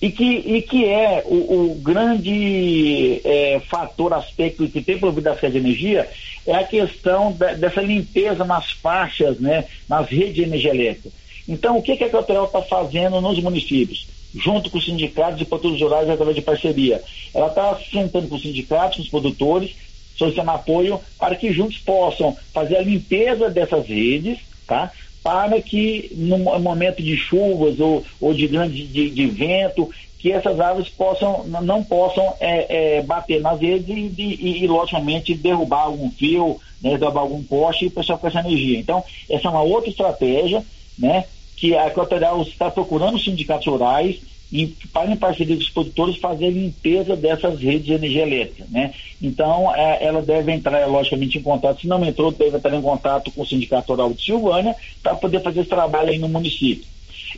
e que, e que é o, o grande é, fator, aspecto que tem provido a de energia é a questão da, dessa limpeza nas faixas, né, nas redes de energia elétrica. Então, o que, que a Equatorial está fazendo nos municípios? Junto com os sindicatos e produtores rurais através de parceria. Ela está sentando com os sindicatos, com os produtores, solicitando apoio para que juntos possam fazer a limpeza dessas redes, tá? Para que no momento de chuvas ou, ou de grande de, de vento, que essas árvores possam, não possam é, é, bater nas redes e, e, e, logicamente, derrubar algum fio, né, derrubar algum poste e com essa energia. Então, essa é uma outra estratégia né, que a Equatorial está procurando os sindicatos rurais e, para em parceria com os produtores fazer a limpeza dessas redes de energia elétrica, né? Então, é, ela deve entrar, logicamente, em contato, se não entrou, deve entrar em contato com o Sindicato Rural de Silvânia para poder fazer esse trabalho aí no município.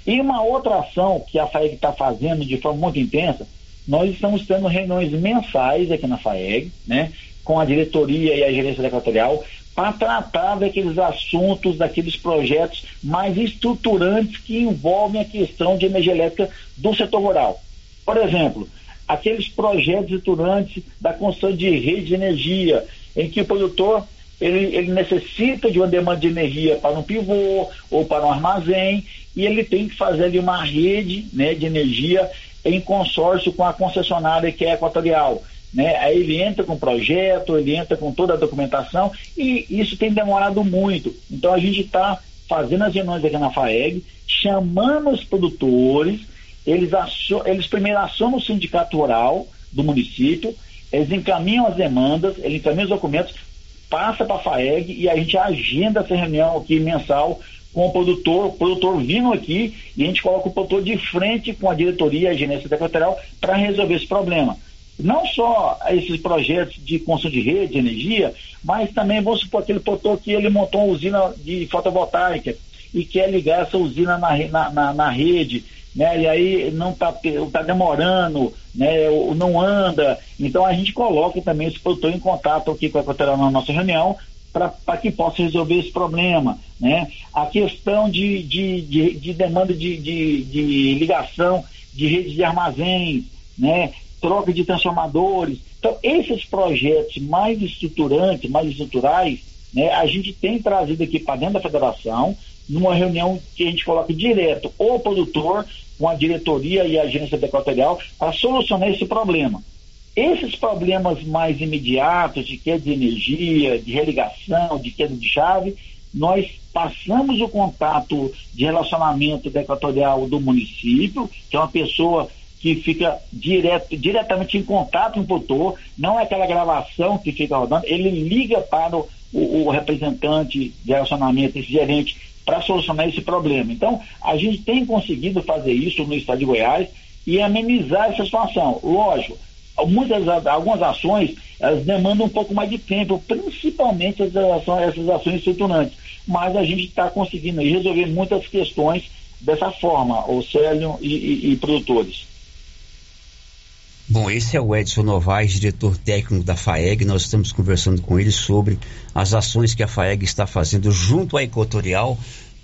E uma outra ação que a FAEG está fazendo de forma muito intensa, nós estamos tendo reuniões mensais aqui na FAEG, né, com a diretoria e a gerência equatorial, para tratar daqueles assuntos, daqueles projetos mais estruturantes que envolvem a questão de energia elétrica do setor rural. Por exemplo, aqueles projetos estruturantes da construção de rede de energia, em que o produtor ele, ele necessita de uma demanda de energia para um pivô ou para um armazém e ele tem que fazer ali uma rede né, de energia em consórcio com a concessionária que é equatorial. Né? Aí ele entra com o projeto, ele entra com toda a documentação e isso tem demorado muito. Então a gente está fazendo as reuniões aqui na FAEG, chamando os produtores, eles, eles primeiro acionam o sindicato rural do município, eles encaminham as demandas, eles encaminham os documentos, passa para a FAEG e a gente agenda essa reunião aqui mensal com o produtor, o produtor vindo aqui e a gente coloca o produtor de frente com a diretoria e a gerência secretarial para resolver esse problema. Não só esses projetos de construção de rede, de energia, mas também, vamos supor, aquele produtor que ele montou uma usina de fotovoltaica e quer ligar essa usina na, na, na, na rede, né? E aí não está tá demorando, né? Ou não anda. Então a gente coloca também esse produtor em contato aqui com a Equatorial na nossa reunião para que possa resolver esse problema. Né? A questão de, de, de, de demanda de, de, de, ligação de redes de armazéns, né? Troca de transformadores. Então, esses projetos mais estruturantes, mais estruturais, né? a gente tem trazido aqui para dentro da federação, numa reunião que a gente coloca direto o produtor com a diretoria e a agência equatorial para solucionar esse problema. Esses problemas mais imediatos de queda de energia, de religação, de queda de chave, nós passamos o contato de relacionamento da equatorial do município, que é uma pessoa que fica direto, diretamente em contato com o produtor, não é aquela gravação que fica rodando, ele liga para o, o representante de relacionamento, esse gerente, para solucionar esse problema. Então, a gente tem conseguido fazer isso no estado de Goiás e amenizar essa situação. Lógico, muitas, algumas ações elas demandam um pouco mais de tempo, principalmente essas ações, essas ações estruturantes. Mas a gente está conseguindo resolver muitas questões dessa forma, o Célio e, e, e, produtores. Bom, esse é o Edson Novaes, diretor técnico da FAEG. Nós estamos conversando com ele sobre as ações que a FAEG está fazendo junto à Equatorial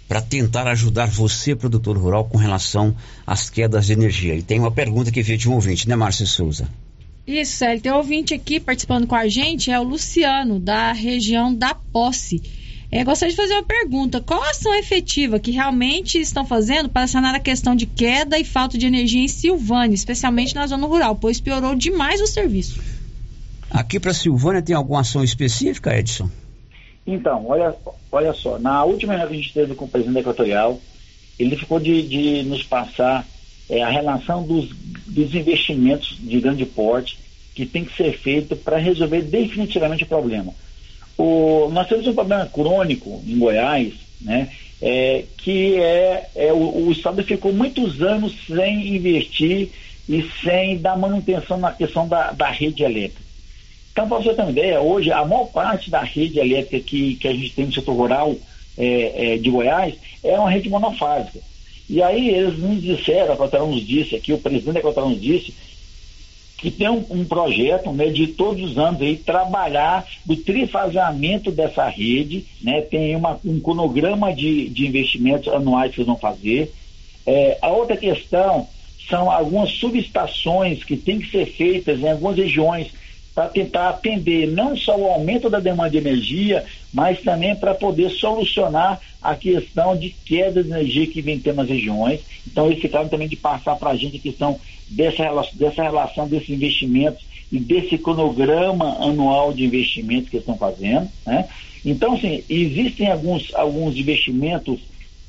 para tentar ajudar você, produtor rural, com relação às quedas de energia. E tem uma pergunta que veio de um ouvinte, né, Márcio Souza? Isso, ele tem um ouvinte aqui participando com a gente, é o Luciano, da região da Posse. É, gostaria de fazer uma pergunta: qual a ação efetiva que realmente estão fazendo para sanar a questão de queda e falta de energia em Silvânia, especialmente na zona rural, pois piorou demais o serviço? Aqui para Silvânia tem alguma ação específica, Edson? Então, olha, olha só, na última reunião que a gente teve com o presidente equatorial, ele ficou de, de nos passar é, a relação dos, dos investimentos de grande porte que tem que ser feito para resolver definitivamente o problema. O, nós temos um problema crônico em Goiás, né, é, que é, é o, o, Estado ficou muitos anos sem investir e sem dar manutenção na questão da, da rede elétrica. Então, para você ter uma ideia, hoje a maior parte da rede elétrica que, que a gente tem no setor rural é, é, de Goiás é uma rede monofásica. E aí eles nos disseram, a Equatorial nos disse aqui, o presidente da Equatorial nos disse, que tem um, um, projeto né, de todos os anos aí trabalhar o trifasamento dessa rede, né, tem uma, um cronograma de, de investimentos anuais que eles vão fazer. É, a outra questão são algumas subestações que têm que ser feitas em algumas regiões para tentar atender não só o aumento da demanda de energia, mas também para poder solucionar a questão de queda de energia que vem tendo nas regiões. Então, eles ficaram também de passar para a gente a questão dessa, dessa relação desses investimentos e desse cronograma anual de investimentos que estão fazendo. Né? Então, assim, existem alguns, alguns investimentos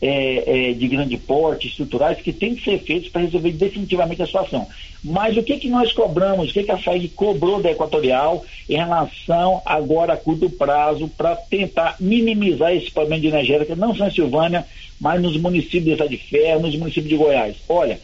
é, é, de grande porte, estruturais, que têm que ser feitos para resolver definitivamente a situação. Mas o que, que nós cobramos, o que, que a FAIG cobrou da Equatorial em relação agora a curto prazo para tentar minimizar esse problema de energética, não só em Silvânia, mas nos municípios de Estado de Ferro, nos municípios de Goiás. Olha,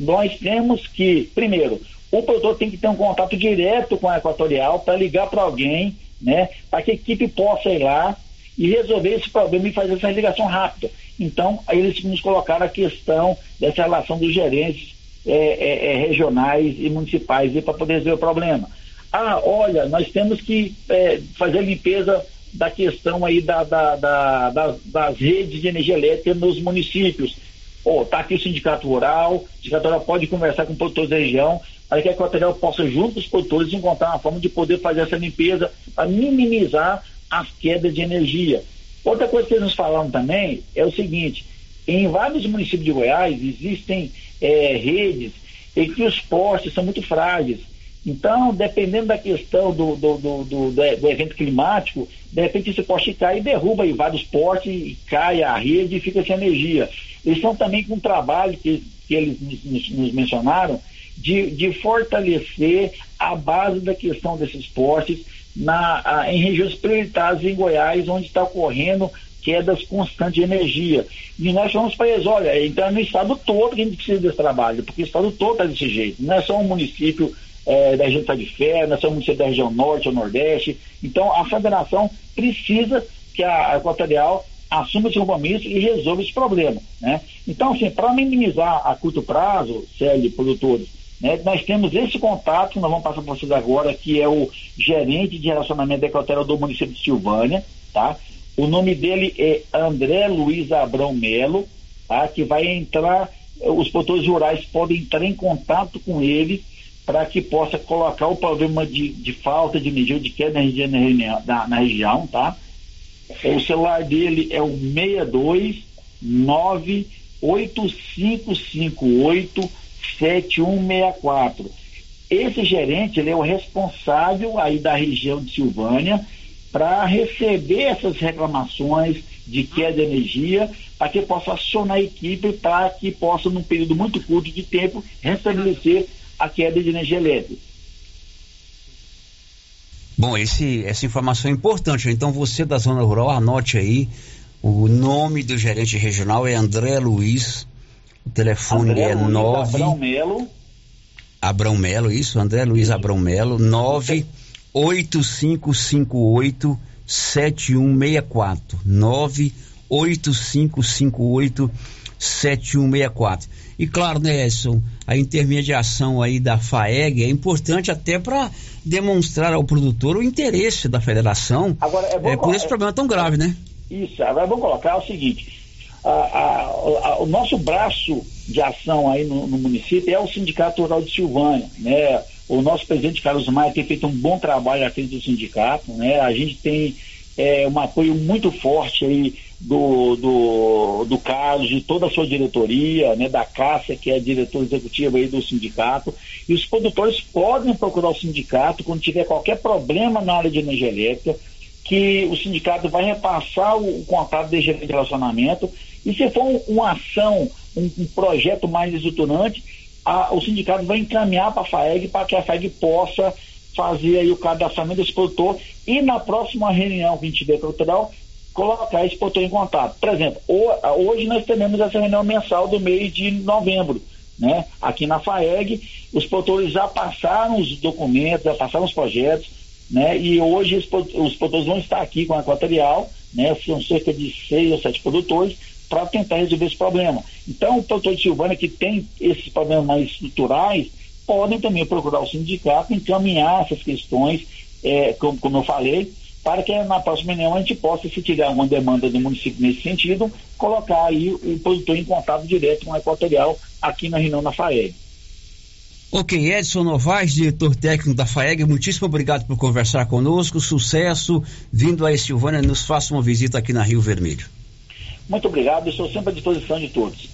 nós temos que, primeiro, o produtor tem que ter um contato direto com a Equatorial para ligar para alguém, né, para que a equipe possa ir lá e resolver esse problema e fazer essa ligação rápida. Então, eles nos colocaram a questão dessa relação dos gerentes é, é, é, regionais e municipais para poder resolver o problema. Ah, olha, nós temos que é, fazer a limpeza da questão aí da, da, da, das redes de energia elétrica nos municípios. Pô, tá aqui o sindicato rural, o sindicato rural pode conversar com produtores da região, para que a Equatorial possa, junto com os produtores, encontrar uma forma de poder fazer essa limpeza para minimizar as quedas de energia. Outra coisa que eles nos falaram também é o seguinte: em vários municípios de Goiás existem é, redes em que os postes são muito frágeis. Então, dependendo da questão do, do, do, do, do evento climático, de repente esse poste cai e derruba aí vários postes e cai a rede e fica sem energia. Eles estão também com um trabalho que, que eles nos, nos mencionaram de, de, fortalecer a base da questão desses postes na, a, em regiões prioritárias em Goiás, onde está ocorrendo quedas constantes de energia. E nós falamos para eles, olha, então é no estado todo que a gente precisa desse trabalho, porque o estado todo está desse jeito, não é só um município é, da região de Fé, só um município da região norte ou nordeste. Então a federação precisa que a Equatorial assuma esse compromisso e resolva esse problema. Né? Então, assim, para minimizar a curto prazo, CL produtores, né, nós temos esse contato, nós vamos passar para vocês agora, que é o gerente de relacionamento da Equatorial do município de Silvânia, tá? O nome dele é André Luiz Abrão Melo, tá? que vai entrar, os produtores rurais podem entrar em contato com ele para que possa colocar o problema de, de falta de energia, de queda de energia na, na, região, tá? O celular dele é o 62 98558 7164. Esse gerente, ele é o responsável aí da região de Silvânia para receber essas reclamações de queda de energia, para que possa acionar a equipe para que possa, num período muito curto de tempo, restabelecer a queda de energia elétrica. Bom, esse, essa informação é importante. Então, você da zona rural, anote aí. O nome do gerente regional é André Luiz. O telefone André é 9. Abrão Melo. Abrão Melo, isso, André Luiz Abrão Melo, 9 8558 7164 98558 7164. E claro, né, Edson, a intermediação aí da FAEG é importante até para demonstrar ao produtor o interesse da federação Agora, é, é por esse problema tão grave, né? Isso, agora vamos colocar o seguinte, a, a, a, o nosso braço de ação aí no, no, município é o Sindicato Rural de Silvânia, né? O nosso presidente Carlos Maia tem feito um bom trabalho à frente do sindicato, né? A gente tem é, um apoio muito forte aí do, do, do Carlos, de toda a sua diretoria, né? Da Cássia, que é a diretora executiva aí do sindicato. E os produtores podem procurar o sindicato quando tiver qualquer problema na área de energia elétrica, que o sindicato vai repassar o, o contato de relacionamento. E se for um, uma ação, um, um projeto mais estruturante, a, o sindicato vai encaminhar para a FAEG para que a FAEG possa fazer aí o cadastramento desse produtor e na próxima reunião que a gente produtoral, colocar esse produtor em contato. Por exemplo, hoje nós teremos essa reunião mensal do mês de novembro, né? Aqui na FAEG, os produtores já passaram os documentos, já passaram os projetos, né? E hoje os, os produtores vão estar aqui com a Equatorial, né? São cerca de seis ou sete produtores para tentar resolver esse problema. Então, o produtor de Silvânia que tem esses problemas mais estruturais, podem também procurar o sindicato, encaminhar essas questões, é, como, como eu falei, para que na próxima reunião a gente possa, se tiver alguma demanda do município nesse sentido, colocar aí o produtor em contato direto com a Equatorial aqui na reunião da FAEG. Ok, Edson Novaes, diretor técnico da FAEG, muitíssimo obrigado por conversar conosco, sucesso, vindo aí Silvânia, nos faça uma visita aqui na Rio Vermelho. Muito obrigado, estou sempre à disposição de todos.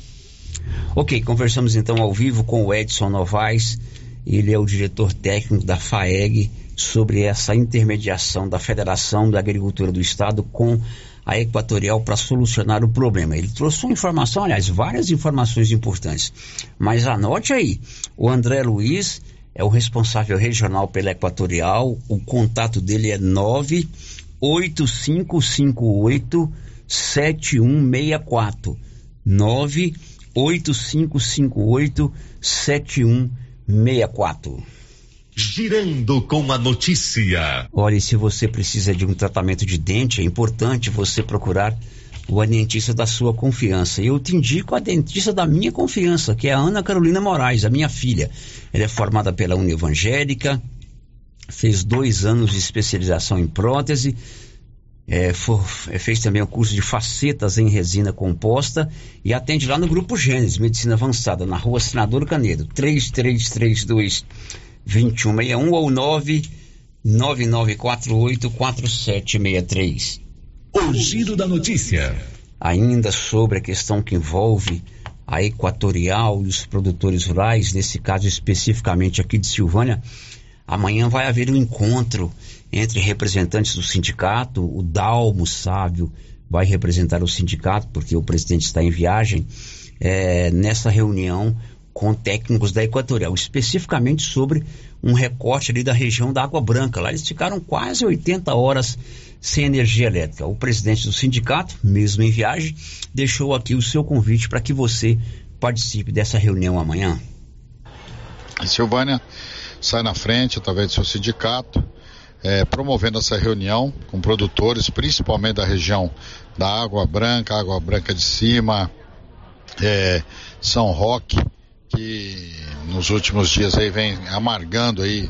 Ok, conversamos então ao vivo com o Edson Novaes, ele é o diretor técnico da FAEG, sobre essa intermediação da Federação da Agricultura do Estado com a Equatorial para solucionar o problema. Ele trouxe uma informação, aliás, várias informações importantes. Mas anote aí, o André Luiz é o responsável regional pela Equatorial, o contato dele é 98558 7164. 98558 7164. Girando com a notícia. Olha, se você precisa de um tratamento de dente, é importante você procurar o dentista da sua confiança. Eu te indico a dentista da minha confiança, que é a Ana Carolina Moraes, a minha filha. Ela é formada pela Uni Evangélica, fez dois anos de especialização em prótese, é, for, é, fez também o curso de facetas em resina composta e atende lá no Grupo Gênesis, Medicina Avançada, na rua Senador Canedo, 3332 2161 ou 99948 4763. O giro da notícia. Ainda sobre a questão que envolve a Equatorial e os produtores rurais, nesse caso especificamente aqui de Silvânia, amanhã vai haver um encontro entre representantes do sindicato, o Dalmo Sábio vai representar o sindicato, porque o presidente está em viagem, é, nessa reunião com técnicos da Equatorial, especificamente sobre um recorte ali da região da Água Branca. Lá eles ficaram quase 80 horas sem energia elétrica. O presidente do sindicato, mesmo em viagem, deixou aqui o seu convite para que você participe dessa reunião amanhã. Silvânia sai na frente através do seu sindicato, é, promovendo essa reunião com produtores, principalmente da região da Água Branca, Água Branca de Cima, é, São Roque, que nos últimos dias aí vem amargando aí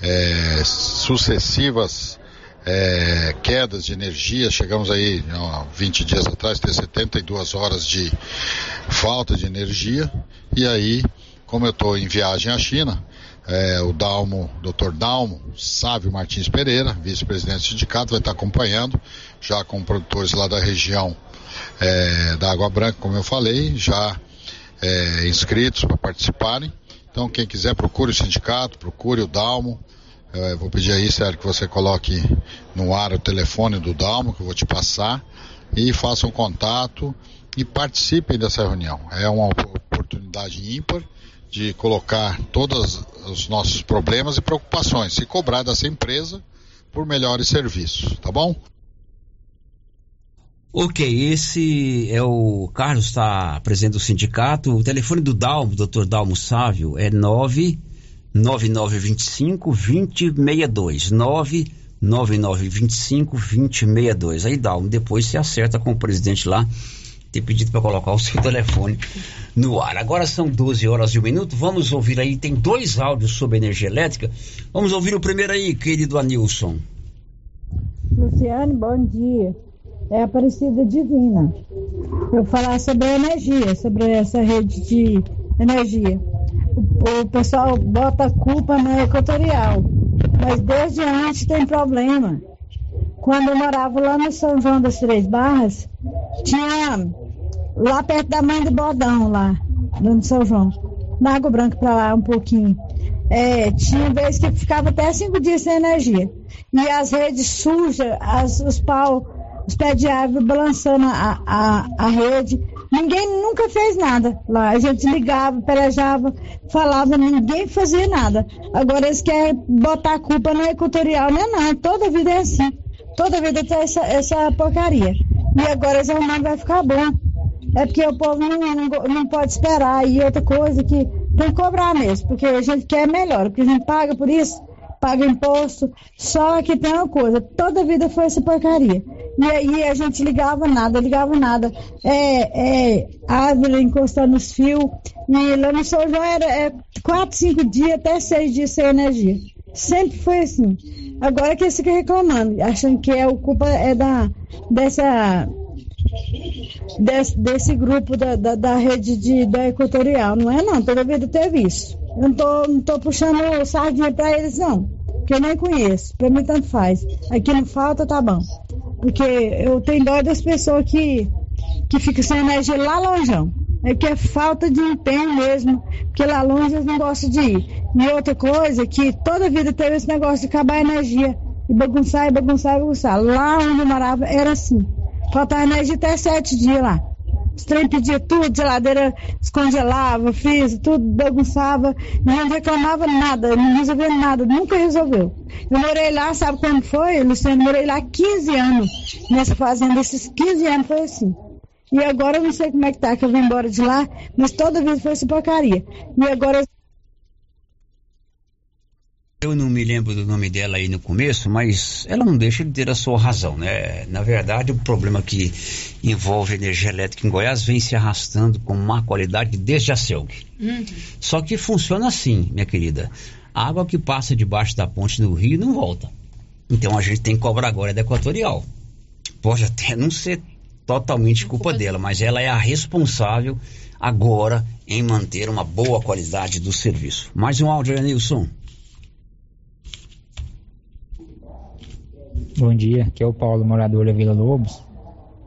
é, sucessivas é, quedas de energia. Chegamos aí, ó, 20 dias atrás, ter 72 horas de falta de energia. E aí, como eu estou em viagem à China, é, o Dalmo, Dr. Dalmo Sávio Martins Pereira, vice-presidente do sindicato, vai estar acompanhando, já com produtores lá da região é, da Água Branca, como eu falei, já é, inscritos para participarem. Então, quem quiser, procure o sindicato, procure o Dalmo. É, vou pedir aí, Sérgio, que você coloque no ar o telefone do Dalmo, que eu vou te passar, e façam contato e participem dessa reunião. É uma oportunidade ímpar de colocar todos os nossos problemas e preocupações e cobrar dessa empresa por melhores serviços, tá bom? Ok, esse é o Carlos, está presente do sindicato. O telefone do Dalmo, doutor Dalmo Sávio, é 99925 2062. 99925 2062. Aí, Dalmo, depois você acerta com o presidente lá ter pedido para colocar o seu telefone no ar. Agora são 12 horas e um minuto. Vamos ouvir aí, tem dois áudios sobre energia elétrica. Vamos ouvir o primeiro aí, querido Anilson. Luciane, bom dia. É Aparecida Divina. Eu falar sobre a energia, sobre essa rede de energia. O, o pessoal bota a culpa na equatorial, mas desde antes tem problema. Quando eu morava lá no São João das Três Barras, tinha lá perto da mãe do Bodão, lá, no São João, na Água Branca para lá um pouquinho. É, tinha vez que ficava até cinco dias sem energia. E as redes sujas, as, os pau, os pés de árvore balançando a, a, a rede. Ninguém nunca fez nada lá. A gente ligava, pelejava, falava, ninguém fazia nada. Agora eles querem botar a culpa no equatorial, não é não. Toda vida é assim. Toda vida tem essa, essa porcaria. E agora esse arrumado vai ficar bom. É porque o povo não, não, não, pode esperar. E outra coisa que tem que cobrar mesmo, porque a gente quer melhor, porque a gente paga por isso, paga imposto. Só que tem uma coisa, toda vida foi essa porcaria. E aí a gente ligava nada, ligava nada. É, é árvore encostando nos fios. E lá no São João era é, quatro, cinco dias, até seis dias sem energia. Sempre foi assim. Agora que eles ficam reclamando, achando que a culpa é da, dessa, desse, desse grupo da, da, da, rede de, da Equatorial. Não é não, toda vida teve isso. Eu não tô, não tô puxando sardinha para eles, não. Porque eu nem conheço. Para mim tanto faz. Aqui não falta, tá bom. Porque eu tenho dó das pessoas que, que ficam sem energia lá longeão. É que é falta de empenho mesmo, porque lá longe eles não gostam de ir. E outra coisa, que toda vida teve esse negócio de acabar a energia, e bagunçar, e bagunçar, e bagunçar. Lá onde eu morava era assim. Faltava energia até sete dias lá. Os trem pedia tudo, geladeira descongelava, fiz, tudo bagunçava, não reclamava nada, não resolveu nada, nunca resolveu. Eu morei lá, sabe quando foi, Luciano? Morei lá 15 anos nessa fazenda, esses 15 anos foi assim. E agora eu não sei como é que tá, que eu vim embora de lá, mas toda vez foi essa porcaria. E agora Eu não me lembro do nome dela aí no começo, mas ela não deixa de ter a sua razão, né? Na verdade, o problema que envolve energia elétrica em Goiás vem se arrastando com má qualidade desde a CELG. Uhum. Só que funciona assim, minha querida. A água que passa debaixo da ponte do rio não volta. Então a gente tem que cobrar agora da Equatorial. Pode até não ser totalmente culpa dela, mas ela é a responsável agora em manter uma boa qualidade do serviço. Mais um áudio, Nilson. Bom dia, aqui é o Paulo, morador da Vila Lobos.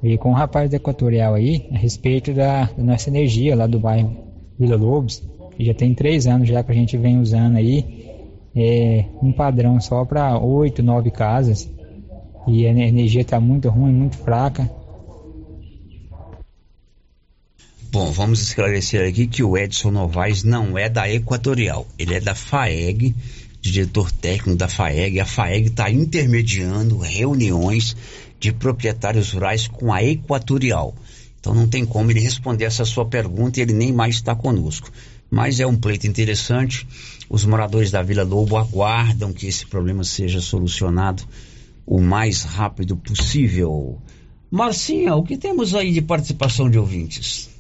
E com o rapaz da Equatorial aí, a respeito da, da nossa energia lá do bairro Vila Lobos, que já tem três anos já que a gente vem usando aí, é um padrão só para oito, nove casas. E a energia está muito ruim, muito fraca. Bom, vamos esclarecer aqui que o Edson Novaes não é da Equatorial, ele é da FAEG, diretor técnico da FAEG. A FAEG está intermediando reuniões de proprietários rurais com a Equatorial. Então não tem como ele responder essa sua pergunta e ele nem mais está conosco. Mas é um pleito interessante. Os moradores da Vila Lobo aguardam que esse problema seja solucionado o mais rápido possível. Marcinha, o que temos aí de participação de ouvintes?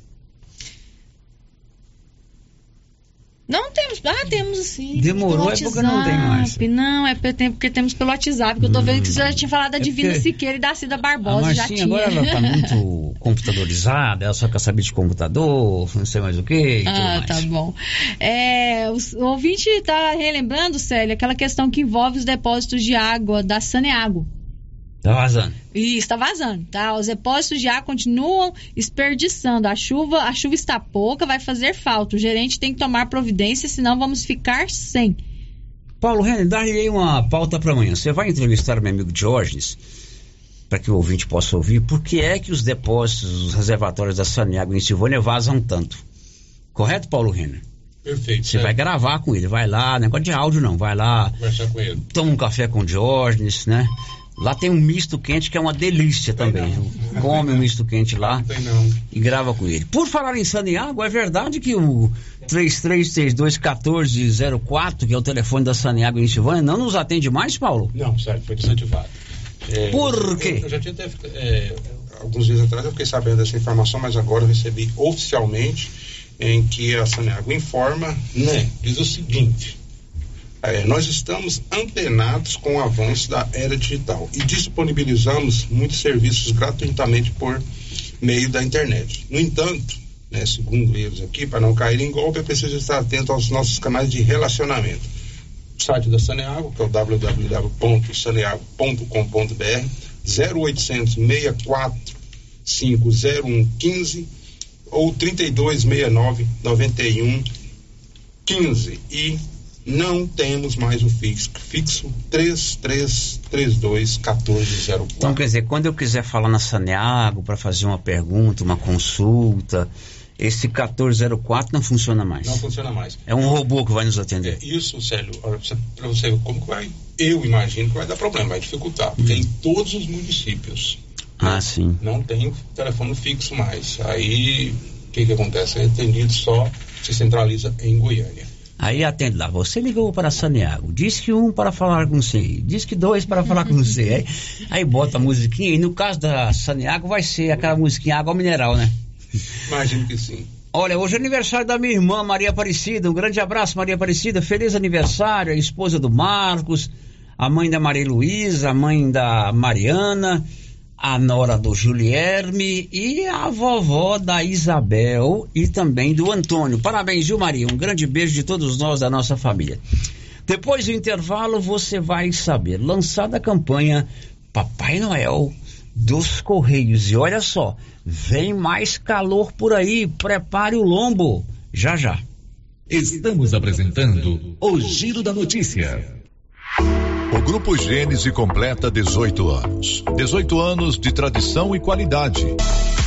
Não temos. Ah, temos sim. Demorou, é porque não tem mais. Não, é porque, tem- porque temos pelo WhatsApp, que eu tô vendo que você já tinha falado da Divina porque- Siqueira e da Cida A Barbosa, já Marcinha tinha. agora ela está muito computadorizada, ela só quer saber de computador, não sei mais o que Ah, tá bom. É, os- o ouvinte está relembrando, Célia, aquela questão que envolve os depósitos de água da Saneago. Tá vazando. E está vazando, tá? Os depósitos de água continuam desperdiçando. A chuva, a chuva está pouca, vai fazer falta. O gerente tem que tomar providência, senão vamos ficar sem. Paulo Renner, dá aí uma pauta para amanhã. Você vai entrevistar meu amigo Diógenes, para que o ouvinte possa ouvir, por que é que os depósitos, os reservatórios da Saneago em Silvânia vazam tanto? Correto, Paulo Renner? Perfeito. Você vai gravar com ele, vai lá, negócio de áudio não, vai lá, conversar com ele. toma um café com o Diógenes, né? Lá tem um misto quente que é uma delícia também. Come um misto quente lá e grava com ele. Por falar em Saneago, é verdade que o 3332-1404, que é o telefone da Saneago em Silvânia, não nos atende mais, Paulo? Não, sério, foi desativado. É, Por quê? Eu, eu já tinha até, é, alguns dias atrás eu fiquei sabendo dessa informação, mas agora eu recebi oficialmente em que a Saneago informa, né, diz o seguinte, é, nós estamos antenados com o avanço da era digital e disponibilizamos muitos serviços gratuitamente por meio da internet. No entanto, né, segundo eles aqui, para não cair em golpe, é preciso estar atento aos nossos canais de relacionamento. O site da Saneago, que é o www.saneago.com.br, 0800 64 50115 ou 3269 91 15 e não temos mais o fixo, fixo 3332 1404. Então, quer dizer, quando eu quiser falar na Saneago para fazer uma pergunta, uma consulta, esse 1404 não funciona mais. Não funciona mais. É um robô que vai nos atender. Isso, Célio, para você ver como que vai, eu imagino que vai dar problema, vai dificultar, porque em todos os municípios Ah, sim. não tem telefone fixo mais. Aí, o que que acontece? É atendido só, se centraliza em Goiânia. Aí atende lá, você ligou para Saneago, diz que um para falar com você, diz que dois para falar com você. Aí, aí bota a musiquinha, e no caso da Saneago vai ser aquela musiquinha água mineral, né? Imagino que sim. Olha, hoje é aniversário da minha irmã Maria Aparecida. Um grande abraço, Maria Aparecida. Feliz aniversário, a esposa do Marcos, a mãe da Maria Luísa, a mãe da Mariana, a nora do Julierme e a vovó da Isabel e também do Antônio. Parabéns, viu, Maria? Um grande beijo de todos nós da nossa família. Depois do intervalo, você vai saber. Lançada a campanha Papai Noel dos Correios. E olha só, vem mais calor por aí. Prepare o lombo. Já já. Estamos apresentando o Giro da Notícia. O Grupo Gênese completa 18 anos. 18 anos de tradição e qualidade.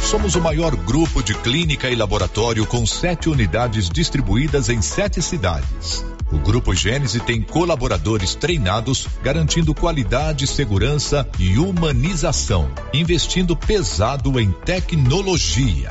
Somos o maior grupo de clínica e laboratório com sete unidades distribuídas em sete cidades. O Grupo Gênese tem colaboradores treinados, garantindo qualidade, segurança e humanização, investindo pesado em tecnologia.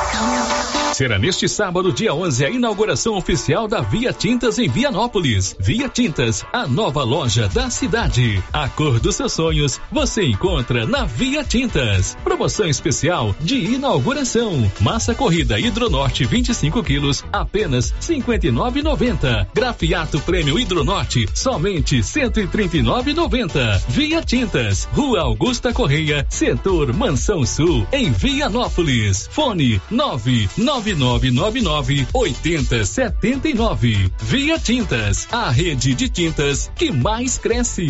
Será neste sábado, dia 11, a inauguração oficial da Via Tintas em Vianópolis. Via Tintas, a nova loja da cidade. A cor dos seus sonhos você encontra na Via Tintas. Promoção especial de inauguração. Massa corrida Hidronorte 25 quilos, apenas 59,90. Grafiato Prêmio Hidronorte, somente 139,90. Via Tintas, Rua Augusta Correia, Setor Mansão Sul, em Vianópolis. Fone 999 9999 8079. Via Tintas, a rede de tintas que mais cresce.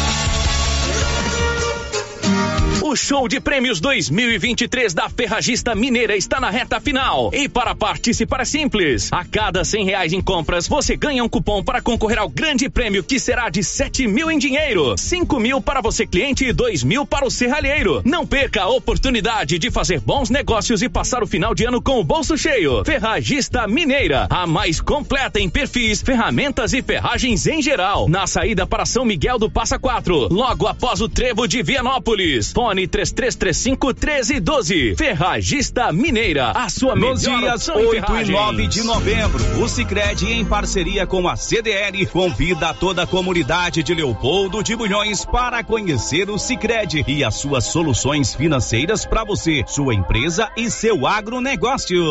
O show de prêmios 2023 da Ferragista Mineira está na reta final. E para participar é simples. A cada cem reais em compras, você ganha um cupom para concorrer ao grande prêmio que será de sete mil em dinheiro, cinco mil para você cliente e dois mil para o serralheiro. Não perca a oportunidade de fazer bons negócios e passar o final de ano com o bolso cheio. Ferragista Mineira, a mais completa em perfis, ferramentas e ferragens em geral. Na saída para São Miguel do Passa Quatro, logo após o trevo de Vianópolis. Fone 3335 1312. Ferragista Mineira, a sua Nos dias opção em 8 e ferragens. 9 de novembro, o Sicredi em parceria com a CDL convida toda a comunidade de Leopoldo de Bulhões para conhecer o Sicredi e as suas soluções financeiras para você, sua empresa e seu agronegócio.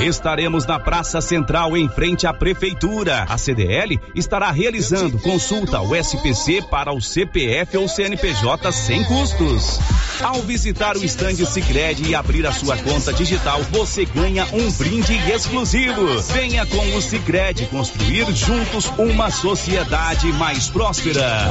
Estaremos na Praça Central em frente à prefeitura. A CDL estará realizando consulta ao SPC para o CPF ou CNPJ sem custos. Ao visitar o estande Sicredi e abrir a sua conta digital, você ganha um brinde exclusivo. Venha com o Sicredi construir juntos uma sociedade mais próspera.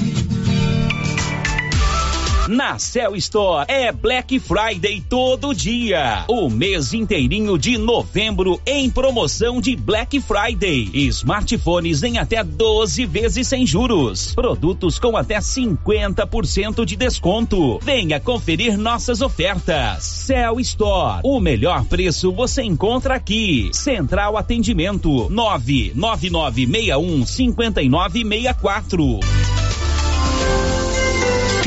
Na Cell Store é Black Friday todo dia. O mês inteirinho de novembro em promoção de Black Friday. Smartphones em até 12 vezes sem juros. Produtos com até 50% de desconto. Venha conferir nossas ofertas. Cell Store. O melhor preço você encontra aqui. Central Atendimento 99961 5964.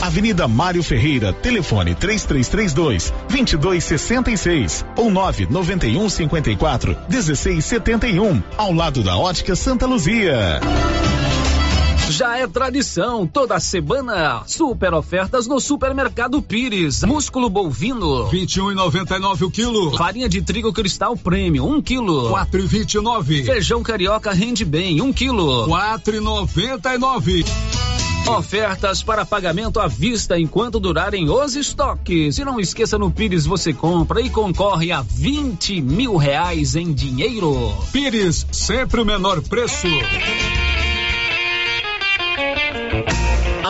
Avenida Mário Ferreira, telefone 3332 2266 ou 991 54 1671, ao lado da Ótica Santa Luzia. Já é tradição, toda semana, super ofertas no Supermercado Pires. Músculo bovino, 21,99 o quilo. Farinha de trigo cristal premium, 1 um quilo. 4,29. Feijão carioca rende bem, 1 um quilo. 4,99. Ofertas para pagamento à vista enquanto durarem os estoques. E não esqueça, no Pires você compra e concorre a 20 mil reais em dinheiro. Pires, sempre o menor preço.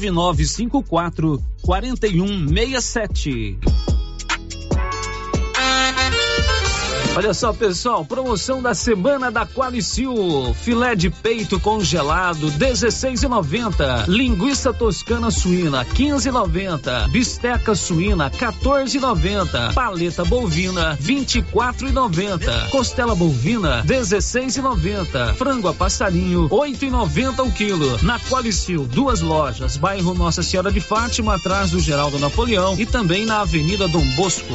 9954 4167. Olha só, pessoal, promoção da semana da Qualicil. Filé de peito congelado, 16,90. Linguiça toscana suína, 15,90. Bisteca suína, 14,90. Paleta bovina, 24,90. Costela bovina, 16,90. Frango a passarinho, 8,90 o quilo. Na Qualicil, duas lojas, bairro Nossa Senhora de Fátima, atrás do Geraldo Napoleão e também na Avenida Dom Bosco.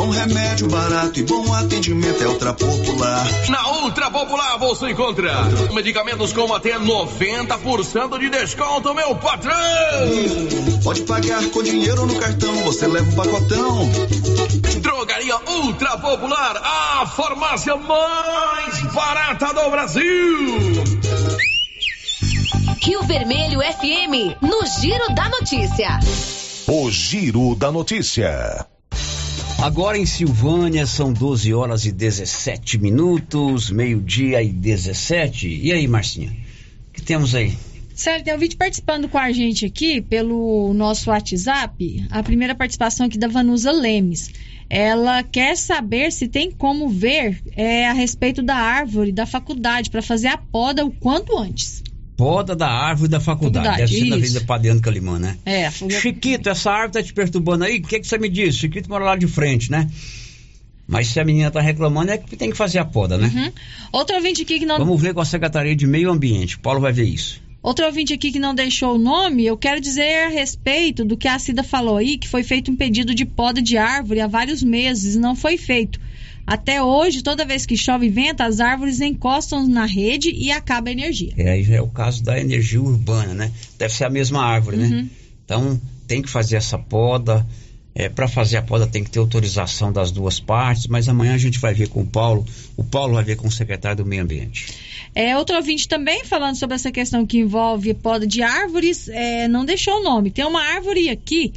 Bom remédio barato e bom atendimento é Ultra Popular. Na Ultra Popular você encontra medicamentos com até 90% de desconto, meu patrão! Pode pagar com dinheiro no cartão, você leva um pacotão. Drogaria Ultra Popular, a farmácia mais barata do Brasil! Rio Vermelho FM, no Giro da Notícia. O Giro da Notícia. Agora em Silvânia são 12 horas e 17 minutos, meio-dia e 17. E aí, Marcinha? O que temos aí? Sério, tem um vídeo participando com a gente aqui pelo nosso WhatsApp. A primeira participação aqui da Vanusa Lemes. Ela quer saber se tem como ver é, a respeito da árvore da faculdade para fazer a poda o quanto antes. Poda da árvore da faculdade. Faculdade, Deve ser na isso. Avenida Padeano Calimã, né? É, Chiquito, essa árvore tá te perturbando aí? O que, que você me disse? Chiquito mora lá de frente, né? Mas se a menina tá reclamando, é que tem que fazer a poda, né? Uhum. Outro ouvinte aqui que não. Vamos ver com a Secretaria de Meio Ambiente. O Paulo vai ver isso. Outro ouvinte aqui que não deixou o nome, eu quero dizer a respeito do que a Cida falou aí, que foi feito um pedido de poda de árvore há vários meses e não foi feito. Até hoje, toda vez que chove e venta, as árvores encostam na rede e acaba a energia. É, aí já é o caso da energia urbana, né? Deve ser a mesma árvore, né? Uhum. Então, tem que fazer essa poda. É, para fazer a poda tem que ter autorização das duas partes, mas amanhã a gente vai ver com o Paulo. O Paulo vai ver com o secretário do Meio Ambiente. É, outro ouvinte também falando sobre essa questão que envolve poda de árvores, é, não deixou o nome. Tem uma árvore aqui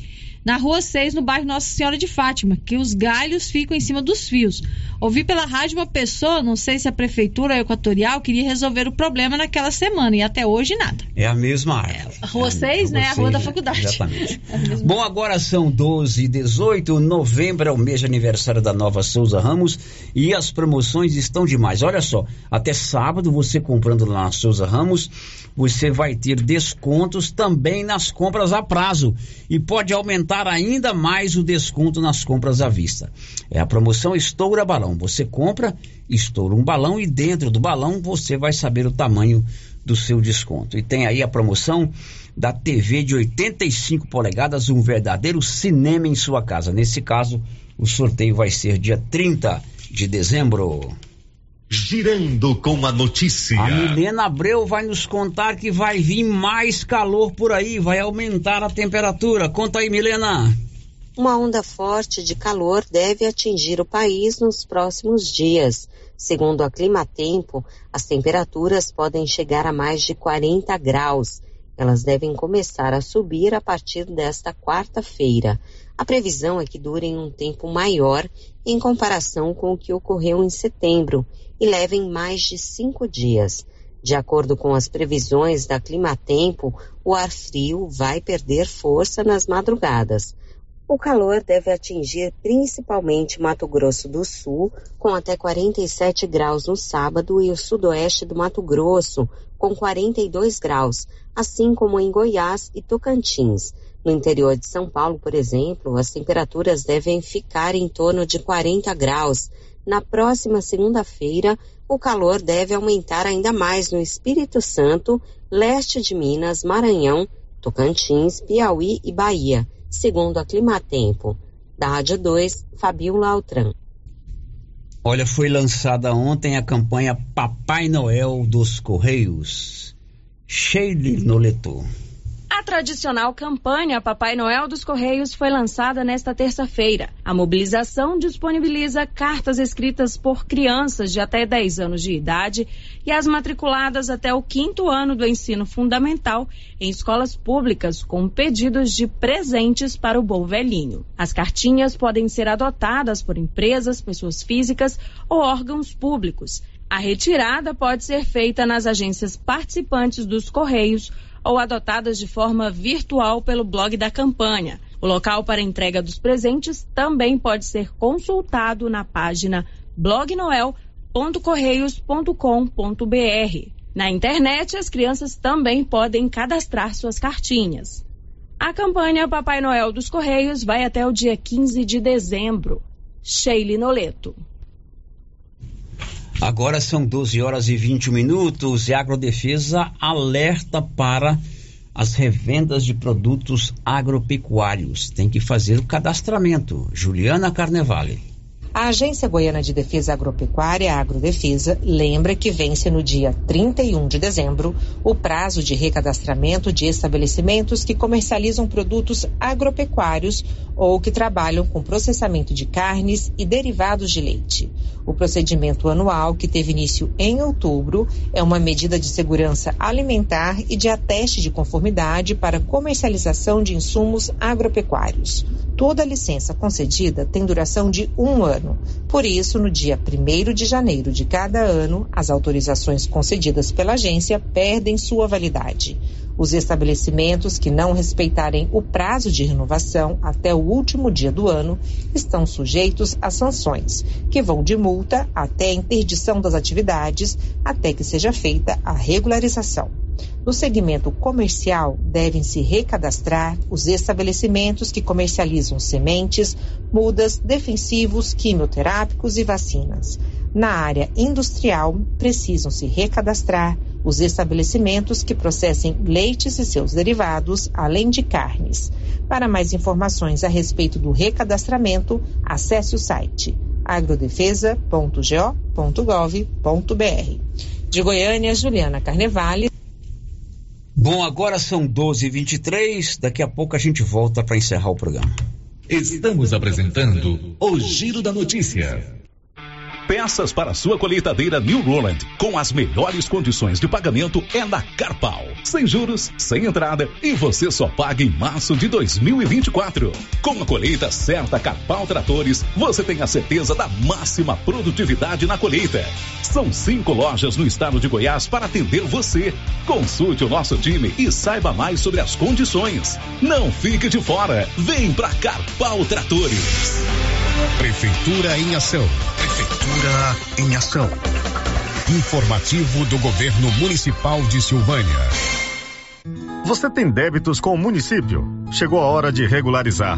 na rua 6, no bairro Nossa Senhora de Fátima, que os galhos ficam em cima dos fios. Ouvi pela rádio uma pessoa, não sei se a prefeitura equatorial queria resolver o problema naquela semana e até hoje nada. É a mesma árvore. A rua 6, né? A rua da faculdade. Exatamente. Bom, agora são 12 e 18. Novembro é o mês de aniversário da Nova Souza Ramos e as promoções estão demais. Olha só, até sábado você comprando lá na Souza Ramos, você vai ter descontos também nas compras a prazo e pode aumentar ainda mais o desconto nas compras à vista. É a promoção Estoura Balão. Você compra, estoura um balão e dentro do balão você vai saber o tamanho do seu desconto. E tem aí a promoção da TV de 85 polegadas, um verdadeiro cinema em sua casa. Nesse caso, o sorteio vai ser dia 30 de dezembro. Girando com a notícia. A Milena Abreu vai nos contar que vai vir mais calor por aí, vai aumentar a temperatura. Conta aí, Milena. Uma onda forte de calor deve atingir o país nos próximos dias. Segundo a Climatempo, as temperaturas podem chegar a mais de 40 graus. Elas devem começar a subir a partir desta quarta-feira. A previsão é que durem um tempo maior em comparação com o que ocorreu em setembro e levem mais de cinco dias. De acordo com as previsões da Climatempo, o ar frio vai perder força nas madrugadas. O calor deve atingir principalmente Mato Grosso do Sul, com até 47 graus no sábado, e o sudoeste do Mato Grosso, com 42 graus, assim como em Goiás e Tocantins. No interior de São Paulo, por exemplo, as temperaturas devem ficar em torno de 40 graus. Na próxima segunda-feira, o calor deve aumentar ainda mais no Espírito Santo, leste de Minas, Maranhão, Tocantins, Piauí e Bahia, segundo a Climatempo. Da Rádio 2, Fabiola Altran. Olha, foi lançada ontem a campanha Papai Noel dos Correios. Sheila Noleto. A tradicional campanha Papai Noel dos Correios foi lançada nesta terça-feira. A mobilização disponibiliza cartas escritas por crianças de até 10 anos de idade e as matriculadas até o quinto ano do ensino fundamental em escolas públicas com pedidos de presentes para o bom velhinho. As cartinhas podem ser adotadas por empresas, pessoas físicas ou órgãos públicos. A retirada pode ser feita nas agências participantes dos Correios ou adotadas de forma virtual pelo blog da campanha. O local para entrega dos presentes também pode ser consultado na página blognoel.correios.com.br. Na internet, as crianças também podem cadastrar suas cartinhas. A campanha Papai Noel dos Correios vai até o dia 15 de dezembro. Sheila Noleto. Agora são 12 horas e 20 minutos e a Agrodefesa alerta para as revendas de produtos agropecuários. Tem que fazer o cadastramento. Juliana Carnevale. A Agência Goiana de Defesa Agropecuária, a Agrodefesa, lembra que vence no dia 31 de dezembro o prazo de recadastramento de estabelecimentos que comercializam produtos agropecuários ou que trabalham com processamento de carnes e derivados de leite. O procedimento anual, que teve início em outubro, é uma medida de segurança alimentar e de ateste de conformidade para comercialização de insumos agropecuários. Toda licença concedida tem duração de um ano. Por isso, no dia 1 de janeiro de cada ano, as autorizações concedidas pela agência perdem sua validade. Os estabelecimentos que não respeitarem o prazo de renovação até o último dia do ano estão sujeitos a sanções, que vão de multa até a interdição das atividades, até que seja feita a regularização. No segmento comercial, devem se recadastrar os estabelecimentos que comercializam sementes, mudas, defensivos, quimioterápicos e vacinas. Na área industrial, precisam se recadastrar os estabelecimentos que processem leites e seus derivados, além de carnes. Para mais informações a respeito do recadastramento, acesse o site agrodefesa.go.gov.br. De Goiânia, Juliana Carnevale. Bom, agora são 12h23, daqui a pouco a gente volta para encerrar o programa. Estamos apresentando o Giro da Notícia. Peças para sua colheitadeira New Roland, com as melhores condições de pagamento é na Carpal. Sem juros, sem entrada e você só paga em março de 2024. Com a colheita certa Carpal Tratores, você tem a certeza da máxima produtividade na colheita. São cinco lojas no estado de Goiás para atender você. Consulte o nosso time e saiba mais sobre as condições. Não fique de fora. Vem pra Carpal Tratores. Prefeitura em ação. Prefeitura em ação. Informativo do Governo Municipal de Silvânia. Você tem débitos com o município? chegou a hora de regularizar.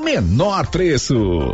menor preço.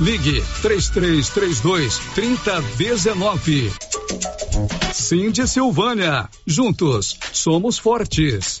Ligue 3332 3019. Cindy Silvânia. Juntos somos fortes.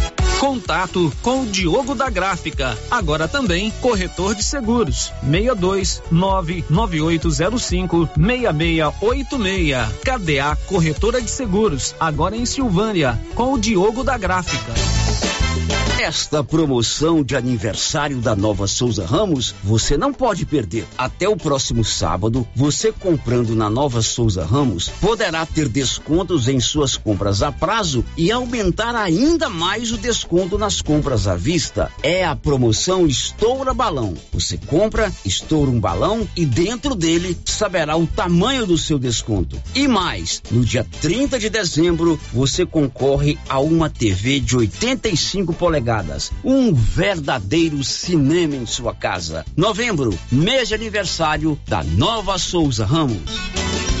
Contato com o Diogo da Gráfica, agora também corretor de seguros. 62 99805 6686. KDA Corretora de Seguros, agora em Silvânia, com o Diogo da Gráfica. Esta promoção de aniversário da Nova Souza Ramos você não pode perder. Até o próximo sábado, você comprando na Nova Souza Ramos poderá ter descontos em suas compras a prazo e aumentar ainda mais o desconto nas compras à vista. É a promoção Estoura Balão. Você compra, estoura um balão e dentro dele saberá o tamanho do seu desconto. E mais, no dia 30 de dezembro, você concorre a uma TV de 85 polegadas um verdadeiro cinema em sua casa. Novembro, mês de aniversário da Nova Souza Ramos.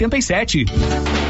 87.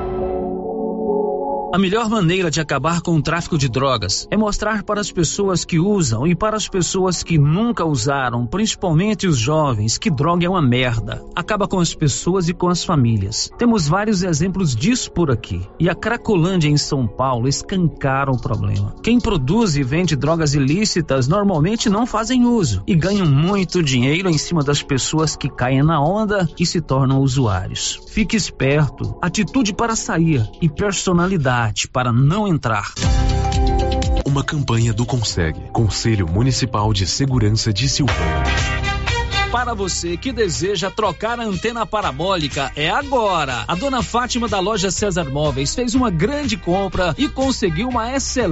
A melhor maneira de acabar com o tráfico de drogas é mostrar para as pessoas que usam e para as pessoas que nunca usaram, principalmente os jovens, que droga é uma merda. Acaba com as pessoas e com as famílias. Temos vários exemplos disso por aqui. E a Cracolândia em São Paulo escancara o problema. Quem produz e vende drogas ilícitas normalmente não fazem uso e ganham muito dinheiro em cima das pessoas que caem na onda e se tornam usuários. Fique esperto, atitude para sair e personalidade para não entrar. Uma campanha do Conseg, Conselho Municipal de Segurança de Silvânia. Para você que deseja trocar a antena parabólica, é agora. A dona Fátima da loja César Móveis fez uma grande compra e conseguiu uma excelente